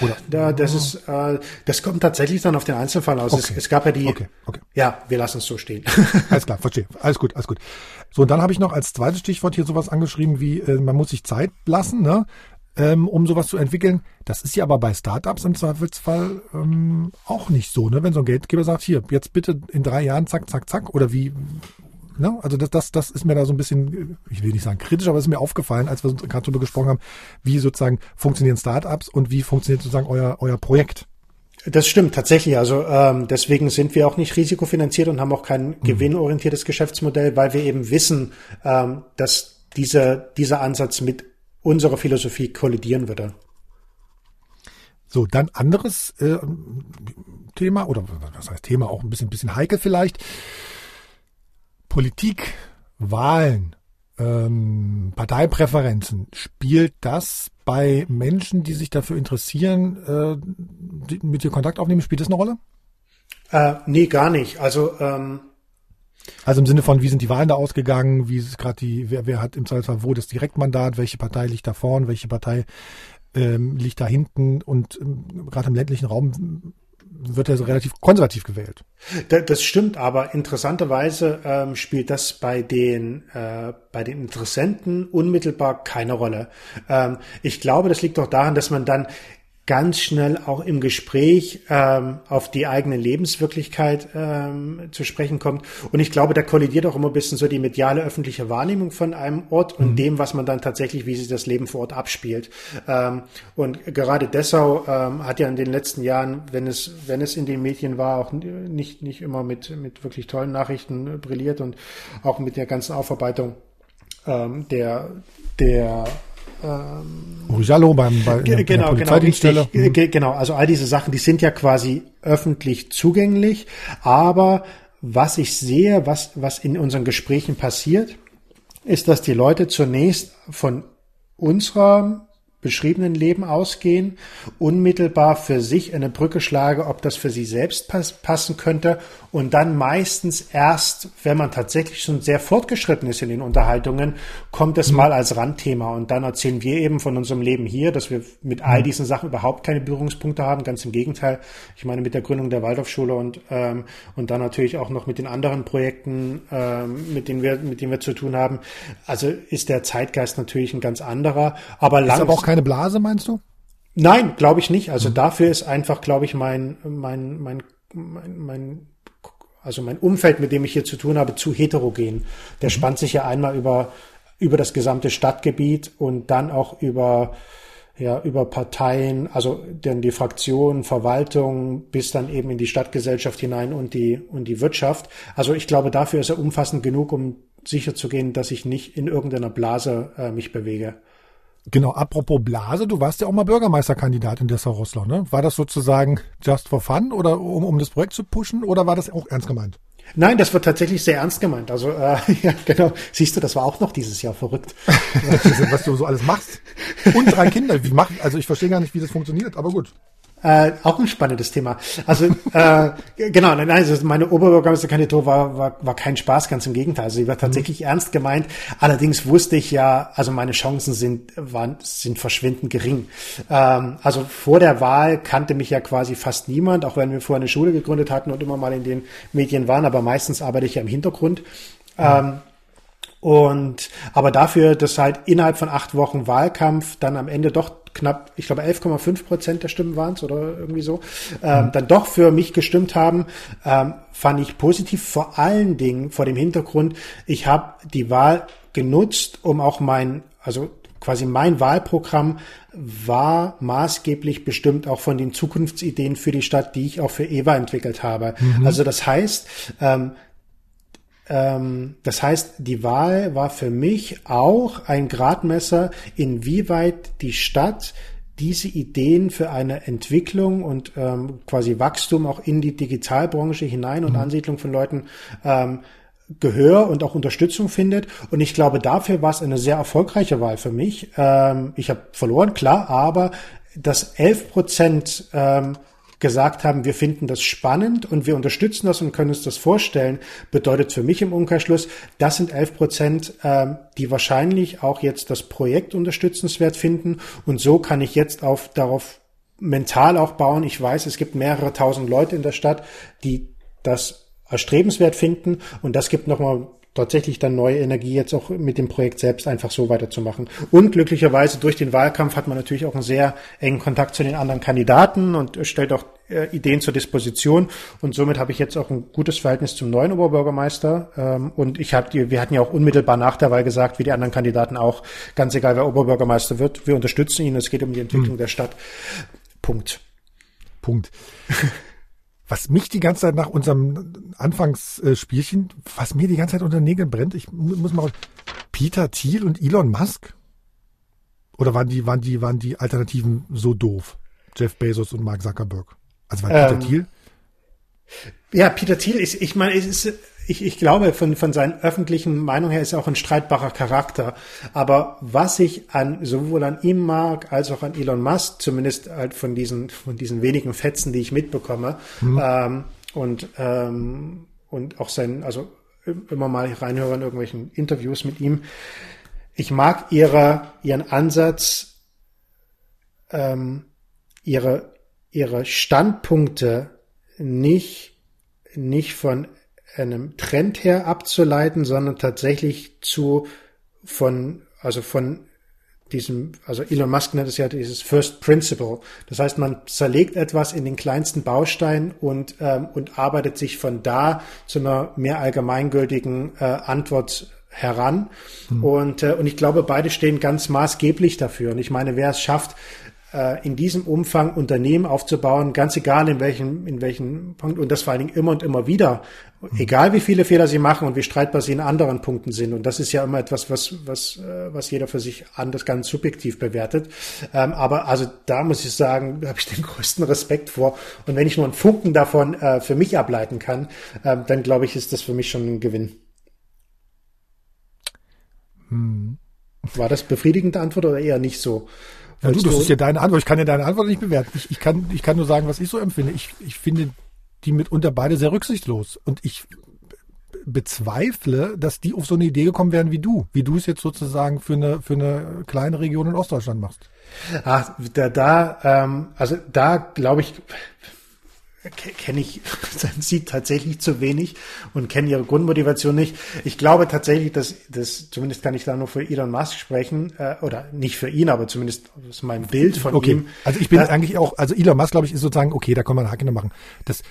Oder? Da, das ist, äh, das kommt tatsächlich dann auf den Einzelfall aus. Okay. Es, es, gab ja die, okay. Okay. ja, wir lassen es so stehen. alles klar, verstehe. Alles gut, alles gut. So, und dann habe ich noch als zweites Stichwort hier sowas angeschrieben wie, äh, man muss sich Zeit lassen, ne? Ähm, um sowas zu entwickeln. Das ist ja aber bei Startups im Zweifelsfall ähm, auch nicht so, ne? Wenn so ein Geldgeber sagt, hier, jetzt bitte in drei Jahren, zack, zack, zack, oder wie, Ne? Also das, das, das ist mir da so ein bisschen, ich will nicht sagen kritisch, aber es ist mir aufgefallen, als wir gerade darüber gesprochen haben, wie sozusagen funktionieren Startups und wie funktioniert sozusagen euer, euer Projekt. Das stimmt tatsächlich. Also ähm, deswegen sind wir auch nicht risikofinanziert und haben auch kein mhm. gewinnorientiertes Geschäftsmodell, weil wir eben wissen, ähm, dass dieser, dieser Ansatz mit unserer Philosophie kollidieren würde. So, dann anderes äh, Thema, oder was heißt Thema, auch ein bisschen, bisschen heikel vielleicht. Politik, Wahlen, ähm, Parteipräferenzen, spielt das bei Menschen, die sich dafür interessieren, äh, die mit dir Kontakt aufnehmen, spielt das eine Rolle? Äh, nee, gar nicht. Also ähm also im Sinne von, wie sind die Wahlen da ausgegangen, wie ist gerade die, wer, wer hat im Zweifelsfall wo das Direktmandat, welche Partei liegt da vorn, welche Partei ähm, liegt da hinten und ähm, gerade im ländlichen Raum wird er relativ konservativ gewählt. Das stimmt, aber interessanterweise ähm, spielt das bei den äh, bei den Interessenten unmittelbar keine Rolle. Ähm, ich glaube, das liegt auch daran, dass man dann ganz schnell auch im Gespräch ähm, auf die eigene Lebenswirklichkeit ähm, zu sprechen kommt. Und ich glaube, da kollidiert auch immer ein bisschen so die mediale öffentliche Wahrnehmung von einem Ort und mhm. dem, was man dann tatsächlich, wie sich das Leben vor Ort abspielt. Ähm, und gerade Dessau ähm, hat ja in den letzten Jahren, wenn es, wenn es in den Medien war, auch nicht, nicht immer mit, mit wirklich tollen Nachrichten brilliert und auch mit der ganzen Aufarbeitung ähm, der, der ähm, Urisallo beim bei, in, genau, in genau, richtig, genau. Also all diese Sachen, die sind ja quasi öffentlich zugänglich. Aber was ich sehe, was was in unseren Gesprächen passiert, ist, dass die Leute zunächst von unserer beschriebenen Leben ausgehen, unmittelbar für sich eine Brücke schlage, ob das für sie selbst pass passen könnte und dann meistens erst, wenn man tatsächlich schon sehr fortgeschritten ist in den Unterhaltungen, kommt es mhm. mal als Randthema und dann erzählen wir eben von unserem Leben hier, dass wir mit all mhm. diesen Sachen überhaupt keine Berührungspunkte haben, ganz im Gegenteil. Ich meine mit der Gründung der Waldorfschule und ähm, und dann natürlich auch noch mit den anderen Projekten, ähm, mit denen wir mit denen wir zu tun haben. Also ist der Zeitgeist natürlich ein ganz anderer, aber lang keine Blase, meinst du? Nein, glaube ich nicht. Also mhm. dafür ist einfach, glaube ich, mein, mein, mein, mein, mein, also mein Umfeld, mit dem ich hier zu tun habe, zu heterogen. Der mhm. spannt sich ja einmal über, über das gesamte Stadtgebiet und dann auch über, ja, über Parteien, also dann die Fraktionen, Verwaltung bis dann eben in die Stadtgesellschaft hinein und die, und die Wirtschaft. Also ich glaube, dafür ist er umfassend genug, um sicherzugehen, dass ich nicht in irgendeiner Blase äh, mich bewege. Genau, apropos Blase, du warst ja auch mal Bürgermeisterkandidat in Dessau-Rosslau, ne? War das sozusagen just for fun oder um, um das Projekt zu pushen oder war das auch ernst gemeint? Nein, das wird tatsächlich sehr ernst gemeint. Also äh, ja, genau. Siehst du, das war auch noch dieses Jahr verrückt. Was du so alles machst. Und drei Kinder. Wie mach, also ich verstehe gar nicht, wie das funktioniert, aber gut. Äh, auch ein spannendes Thema. Also äh, genau, nein, also meine Oberbürgermeisterkandidatur war, war, war kein Spaß, ganz im Gegenteil. Also sie war tatsächlich mhm. ernst gemeint. Allerdings wusste ich ja, also meine Chancen sind, waren, sind verschwindend gering. Ähm, also vor der Wahl kannte mich ja quasi fast niemand, auch wenn wir vorher eine Schule gegründet hatten und immer mal in den Medien waren, aber meistens arbeite ich ja im Hintergrund. Mhm. Ähm, und aber dafür, dass halt innerhalb von acht Wochen Wahlkampf dann am Ende doch knapp, ich glaube 11,5 Prozent der Stimmen waren es oder irgendwie so, ähm, mhm. dann doch für mich gestimmt haben, ähm, fand ich positiv. Vor allen Dingen vor dem Hintergrund, ich habe die Wahl genutzt, um auch mein, also quasi mein Wahlprogramm war maßgeblich bestimmt auch von den Zukunftsideen für die Stadt, die ich auch für Eva entwickelt habe. Mhm. Also das heißt, ähm, ähm, das heißt, die Wahl war für mich auch ein Gradmesser, inwieweit die Stadt diese Ideen für eine Entwicklung und ähm, quasi Wachstum auch in die Digitalbranche hinein und mhm. Ansiedlung von Leuten ähm, Gehör und auch Unterstützung findet. Und ich glaube, dafür war es eine sehr erfolgreiche Wahl für mich. Ähm, ich habe verloren, klar, aber das 11 Prozent ähm, gesagt haben, wir finden das spannend und wir unterstützen das und können uns das vorstellen, bedeutet für mich im Umkehrschluss, das sind 11 Prozent, ähm, die wahrscheinlich auch jetzt das Projekt unterstützenswert finden. Und so kann ich jetzt auf, darauf mental auch bauen. Ich weiß, es gibt mehrere tausend Leute in der Stadt, die das erstrebenswert finden. Und das gibt nochmal tatsächlich dann neue Energie jetzt auch mit dem Projekt selbst einfach so weiterzumachen. Und glücklicherweise durch den Wahlkampf hat man natürlich auch einen sehr engen Kontakt zu den anderen Kandidaten und stellt auch äh, Ideen zur Disposition. Und somit habe ich jetzt auch ein gutes Verhältnis zum neuen Oberbürgermeister. Ähm, und ich habe, wir hatten ja auch unmittelbar nach der Wahl gesagt, wie die anderen Kandidaten auch, ganz egal wer Oberbürgermeister wird, wir unterstützen ihn. Es geht um die Entwicklung hm. der Stadt. Punkt. Punkt. was mich die ganze Zeit nach unserem Anfangsspielchen, was mir die ganze Zeit unter den Nägeln brennt, ich muss mal, Peter Thiel und Elon Musk? Oder waren die, waren die, waren die Alternativen so doof? Jeff Bezos und Mark Zuckerberg? Also war Peter ähm, Thiel? Ja, Peter Thiel ist, ich meine, es ist, ich, ich glaube, von, von seinen öffentlichen Meinungen her ist er auch ein streitbarer Charakter. Aber was ich an, sowohl an ihm mag, als auch an Elon Musk, zumindest halt von diesen, von diesen wenigen Fetzen, die ich mitbekomme, mhm. ähm, und, ähm, und auch sein, also immer mal reinhören in irgendwelchen Interviews mit ihm. Ich mag ihre, ihren Ansatz, ähm, ihre, ihre Standpunkte nicht, nicht von einem Trend her abzuleiten, sondern tatsächlich zu von, also von diesem, also Elon Musk nennt es ja dieses First Principle. Das heißt, man zerlegt etwas in den kleinsten Baustein und, ähm, und arbeitet sich von da zu einer mehr allgemeingültigen äh, Antwort heran. Hm. Und, äh, und ich glaube, beide stehen ganz maßgeblich dafür. Und ich meine, wer es schafft, äh, in diesem Umfang Unternehmen aufzubauen, ganz egal in welchem, in welchem Punkt und das vor allen Dingen immer und immer wieder, egal wie viele Fehler sie machen und wie streitbar sie in anderen Punkten sind. Und das ist ja immer etwas, was, was, äh, was jeder für sich anders ganz subjektiv bewertet. Ähm, aber also da muss ich sagen, habe ich den größten Respekt vor. Und wenn ich nur einen Funken davon äh, für mich ableiten kann, äh, dann glaube ich, ist das für mich schon ein Gewinn. Hm. War das befriedigende Antwort oder eher nicht so? Ja, du, das ist ja deine Antwort. Ich kann ja deine Antwort nicht bewerten. Ich, ich, kann, ich kann nur sagen, was ich so empfinde. Ich, ich finde die mitunter beide sehr rücksichtslos. Und ich bezweifle, dass die auf so eine Idee gekommen wären wie du, wie du es jetzt sozusagen für eine, für eine kleine Region in Ostdeutschland machst. Ach, da, da ähm, also da glaube ich, kenne ich sie tatsächlich zu wenig und kenne ihre Grundmotivation nicht. Ich glaube tatsächlich, dass das zumindest kann ich da nur für Elon Musk sprechen äh, oder nicht für ihn, aber zumindest aus meinem Bild von okay. ihm. Also ich bin eigentlich auch, also Elon Musk glaube ich ist sozusagen okay, da kann man Haken machen. Das,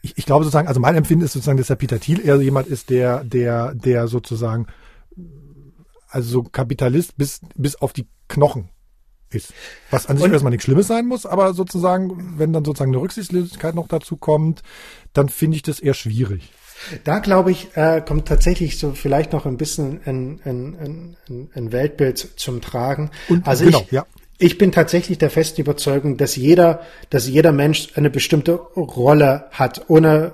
ich, ich glaube sozusagen, also mein Empfinden ist sozusagen, dass der Peter Thiel eher jemand ist, der der der sozusagen also so Kapitalist bis bis auf die Knochen ist. Was an sich und, erstmal nichts Schlimmes sein muss, aber sozusagen, wenn dann sozusagen eine Rücksichtslosigkeit noch dazu kommt, dann finde ich das eher schwierig. Da glaube ich, äh, kommt tatsächlich so vielleicht noch ein bisschen ein, ein, ein, ein Weltbild zum Tragen. Und, also genau, ich, ja. ich bin tatsächlich der festen Überzeugung, dass jeder, dass jeder Mensch eine bestimmte Rolle hat, ohne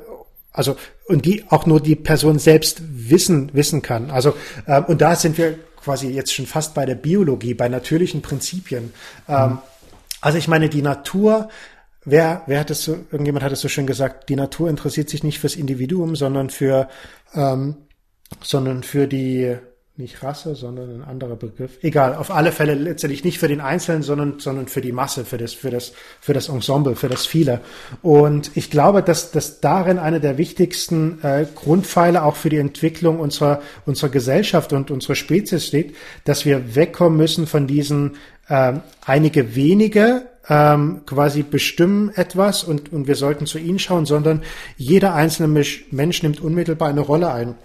also und die auch nur die Person selbst wissen wissen kann. Also äh, und da sind wir quasi jetzt schon fast bei der Biologie, bei natürlichen Prinzipien. Mhm. Also ich meine, die Natur Wer, wer hat es so, irgendjemand hat es so schön gesagt, die Natur interessiert sich nicht fürs Individuum, sondern für, ähm, sondern für die, nicht Rasse, sondern ein anderer Begriff. Egal, auf alle Fälle letztendlich nicht für den Einzelnen, sondern, sondern für die Masse, für das, für das, für das Ensemble, für das Viele. Und ich glaube, dass, dass darin eine der wichtigsten äh, Grundpfeiler auch für die Entwicklung unserer, unserer Gesellschaft und unserer Spezies steht, dass wir wegkommen müssen von diesen äh, einige wenige ähm, quasi bestimmen etwas und, und wir sollten zu ihnen schauen, sondern jeder einzelne Mensch nimmt unmittelbar eine Rolle ein.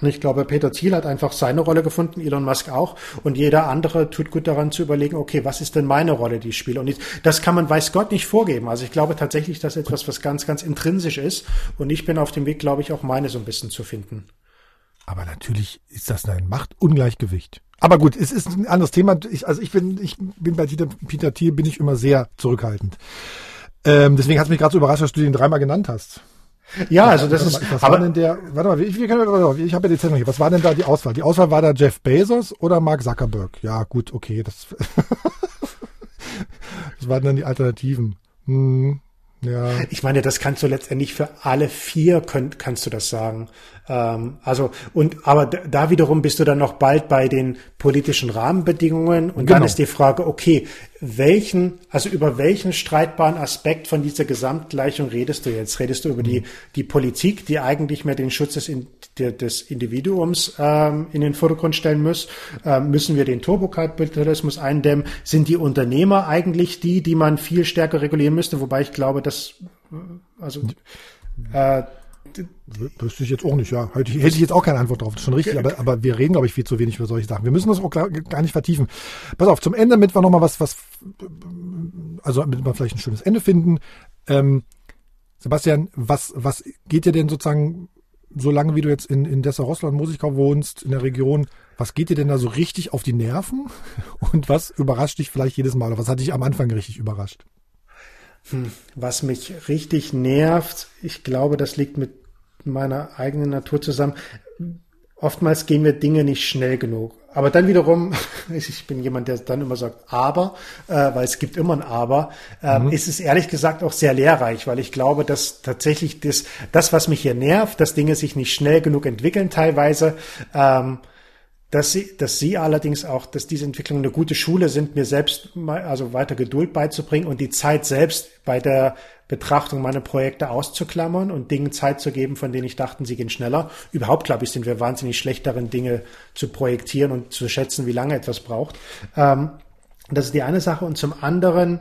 Und ich glaube, Peter Thiel hat einfach seine Rolle gefunden, Elon Musk auch. Und jeder andere tut gut daran zu überlegen, okay, was ist denn meine Rolle, die ich spiele? Und das kann man, weiß Gott, nicht vorgeben. Also ich glaube tatsächlich, dass etwas, was ganz, ganz intrinsisch ist. Und ich bin auf dem Weg, glaube ich, auch meine so ein bisschen zu finden. Aber natürlich ist das ein Machtungleichgewicht. Aber gut, es ist ein anderes Thema. Ich, also ich bin, ich bin bei Peter, Peter Thiel bin ich immer sehr zurückhaltend. Ähm, deswegen hat es mich gerade so überrascht, dass du den dreimal genannt hast. Ja, also das ist. Was aber, war denn der? Warte mal, ich, ich, ich habe ja die Zentrum hier. Was war denn da die Auswahl? Die Auswahl war da Jeff Bezos oder Mark Zuckerberg? Ja, gut, okay. Das, das waren dann die Alternativen. Hm, ja. Ich meine, das kannst du letztendlich für alle vier könnt, kannst du das sagen. Ähm, also und aber da wiederum bist du dann noch bald bei den politischen Rahmenbedingungen und genau. dann ist die Frage, okay, welchen, also über welchen streitbaren Aspekt von dieser Gesamtgleichung redest du jetzt? Redest du über die, die Politik, die eigentlich mehr den Schutz des, des Individuums ähm, in den Vordergrund stellen muss? Ähm, müssen wir den Turbokapitalismus eindämmen? Sind die Unternehmer eigentlich die, die man viel stärker regulieren müsste? Wobei ich glaube, dass also äh, Wüsste ich jetzt auch nicht, ja. Hätte ich, hätte ich jetzt auch keine Antwort drauf. Das ist schon richtig, aber, aber wir reden, glaube ich, viel zu wenig über solche Sachen. Wir müssen das auch gar, nicht vertiefen. Pass auf, zum Ende mit wir nochmal was, was, also damit wir vielleicht ein schönes Ende finden. Ähm, Sebastian, was, was geht dir denn sozusagen, solange wie du jetzt in, in Dessau-Rossland, Mosikau wohnst, in der Region, was geht dir denn da so richtig auf die Nerven? Und was überrascht dich vielleicht jedes Mal? Oder was hat dich am Anfang richtig überrascht? Hm, was mich richtig nervt, ich glaube, das liegt mit meiner eigenen Natur zusammen. Oftmals gehen wir Dinge nicht schnell genug. Aber dann wiederum, ich bin jemand, der dann immer sagt, aber, äh, weil es gibt immer ein Aber, äh, mhm. ist es ehrlich gesagt auch sehr lehrreich, weil ich glaube, dass tatsächlich das, das, was mich hier nervt, dass Dinge sich nicht schnell genug entwickeln teilweise, ähm, dass sie, dass sie allerdings auch, dass diese Entwicklungen eine gute Schule sind, mir selbst mal, also weiter Geduld beizubringen und die Zeit selbst bei der Betrachtung meiner Projekte auszuklammern und Dingen Zeit zu geben, von denen ich dachten, sie gehen schneller. Überhaupt, glaube ich, sind wir wahnsinnig schlecht darin, Dinge zu projektieren und zu schätzen, wie lange etwas braucht. Ähm, das ist die eine Sache. Und zum anderen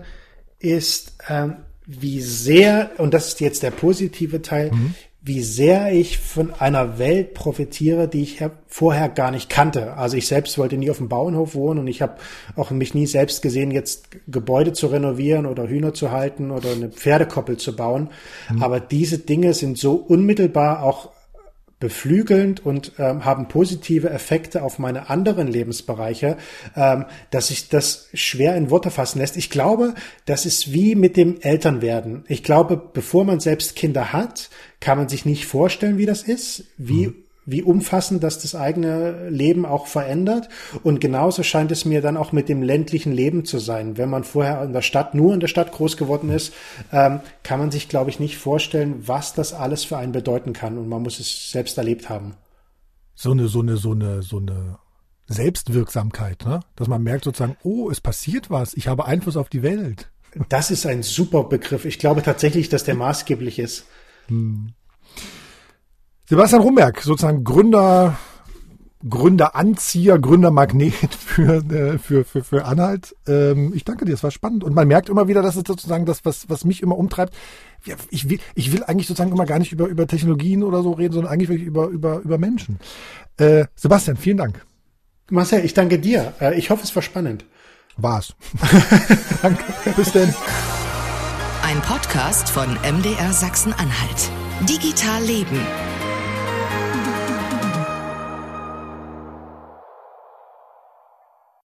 ist, ähm, wie sehr, und das ist jetzt der positive Teil, mhm wie sehr ich von einer Welt profitiere, die ich vorher gar nicht kannte. Also ich selbst wollte nie auf dem Bauernhof wohnen und ich habe auch mich nie selbst gesehen, jetzt Gebäude zu renovieren oder Hühner zu halten oder eine Pferdekoppel zu bauen. Mhm. Aber diese Dinge sind so unmittelbar auch beflügelnd und ähm, haben positive Effekte auf meine anderen Lebensbereiche, ähm, dass sich das schwer in Worte fassen lässt. Ich glaube, das ist wie mit dem Elternwerden. Ich glaube, bevor man selbst Kinder hat, kann man sich nicht vorstellen, wie das ist, wie mhm wie umfassend das das eigene Leben auch verändert. Und genauso scheint es mir dann auch mit dem ländlichen Leben zu sein. Wenn man vorher in der Stadt, nur in der Stadt groß geworden ist, ähm, kann man sich, glaube ich, nicht vorstellen, was das alles für einen bedeuten kann. Und man muss es selbst erlebt haben. So eine, so eine, so eine, so eine Selbstwirksamkeit, ne? Dass man merkt sozusagen, oh, es passiert was, ich habe Einfluss auf die Welt. Das ist ein super Begriff. Ich glaube tatsächlich, dass der maßgeblich ist. Hm. Sebastian Rumberg, sozusagen Gründer, Gründeranzieher, Gründermagnet für, äh, für, für, für Anhalt. Ähm, ich danke dir, es war spannend. Und man merkt immer wieder, dass es sozusagen das, was, was mich immer umtreibt. Ich will, ich will eigentlich sozusagen immer gar nicht über, über Technologien oder so reden, sondern eigentlich wirklich über, über, über Menschen. Äh, Sebastian, vielen Dank. Marcel, ich danke dir. Äh, ich hoffe, es war spannend. War's. Danke. Bis denn. Ein Podcast von MDR Sachsen-Anhalt. Digital Leben.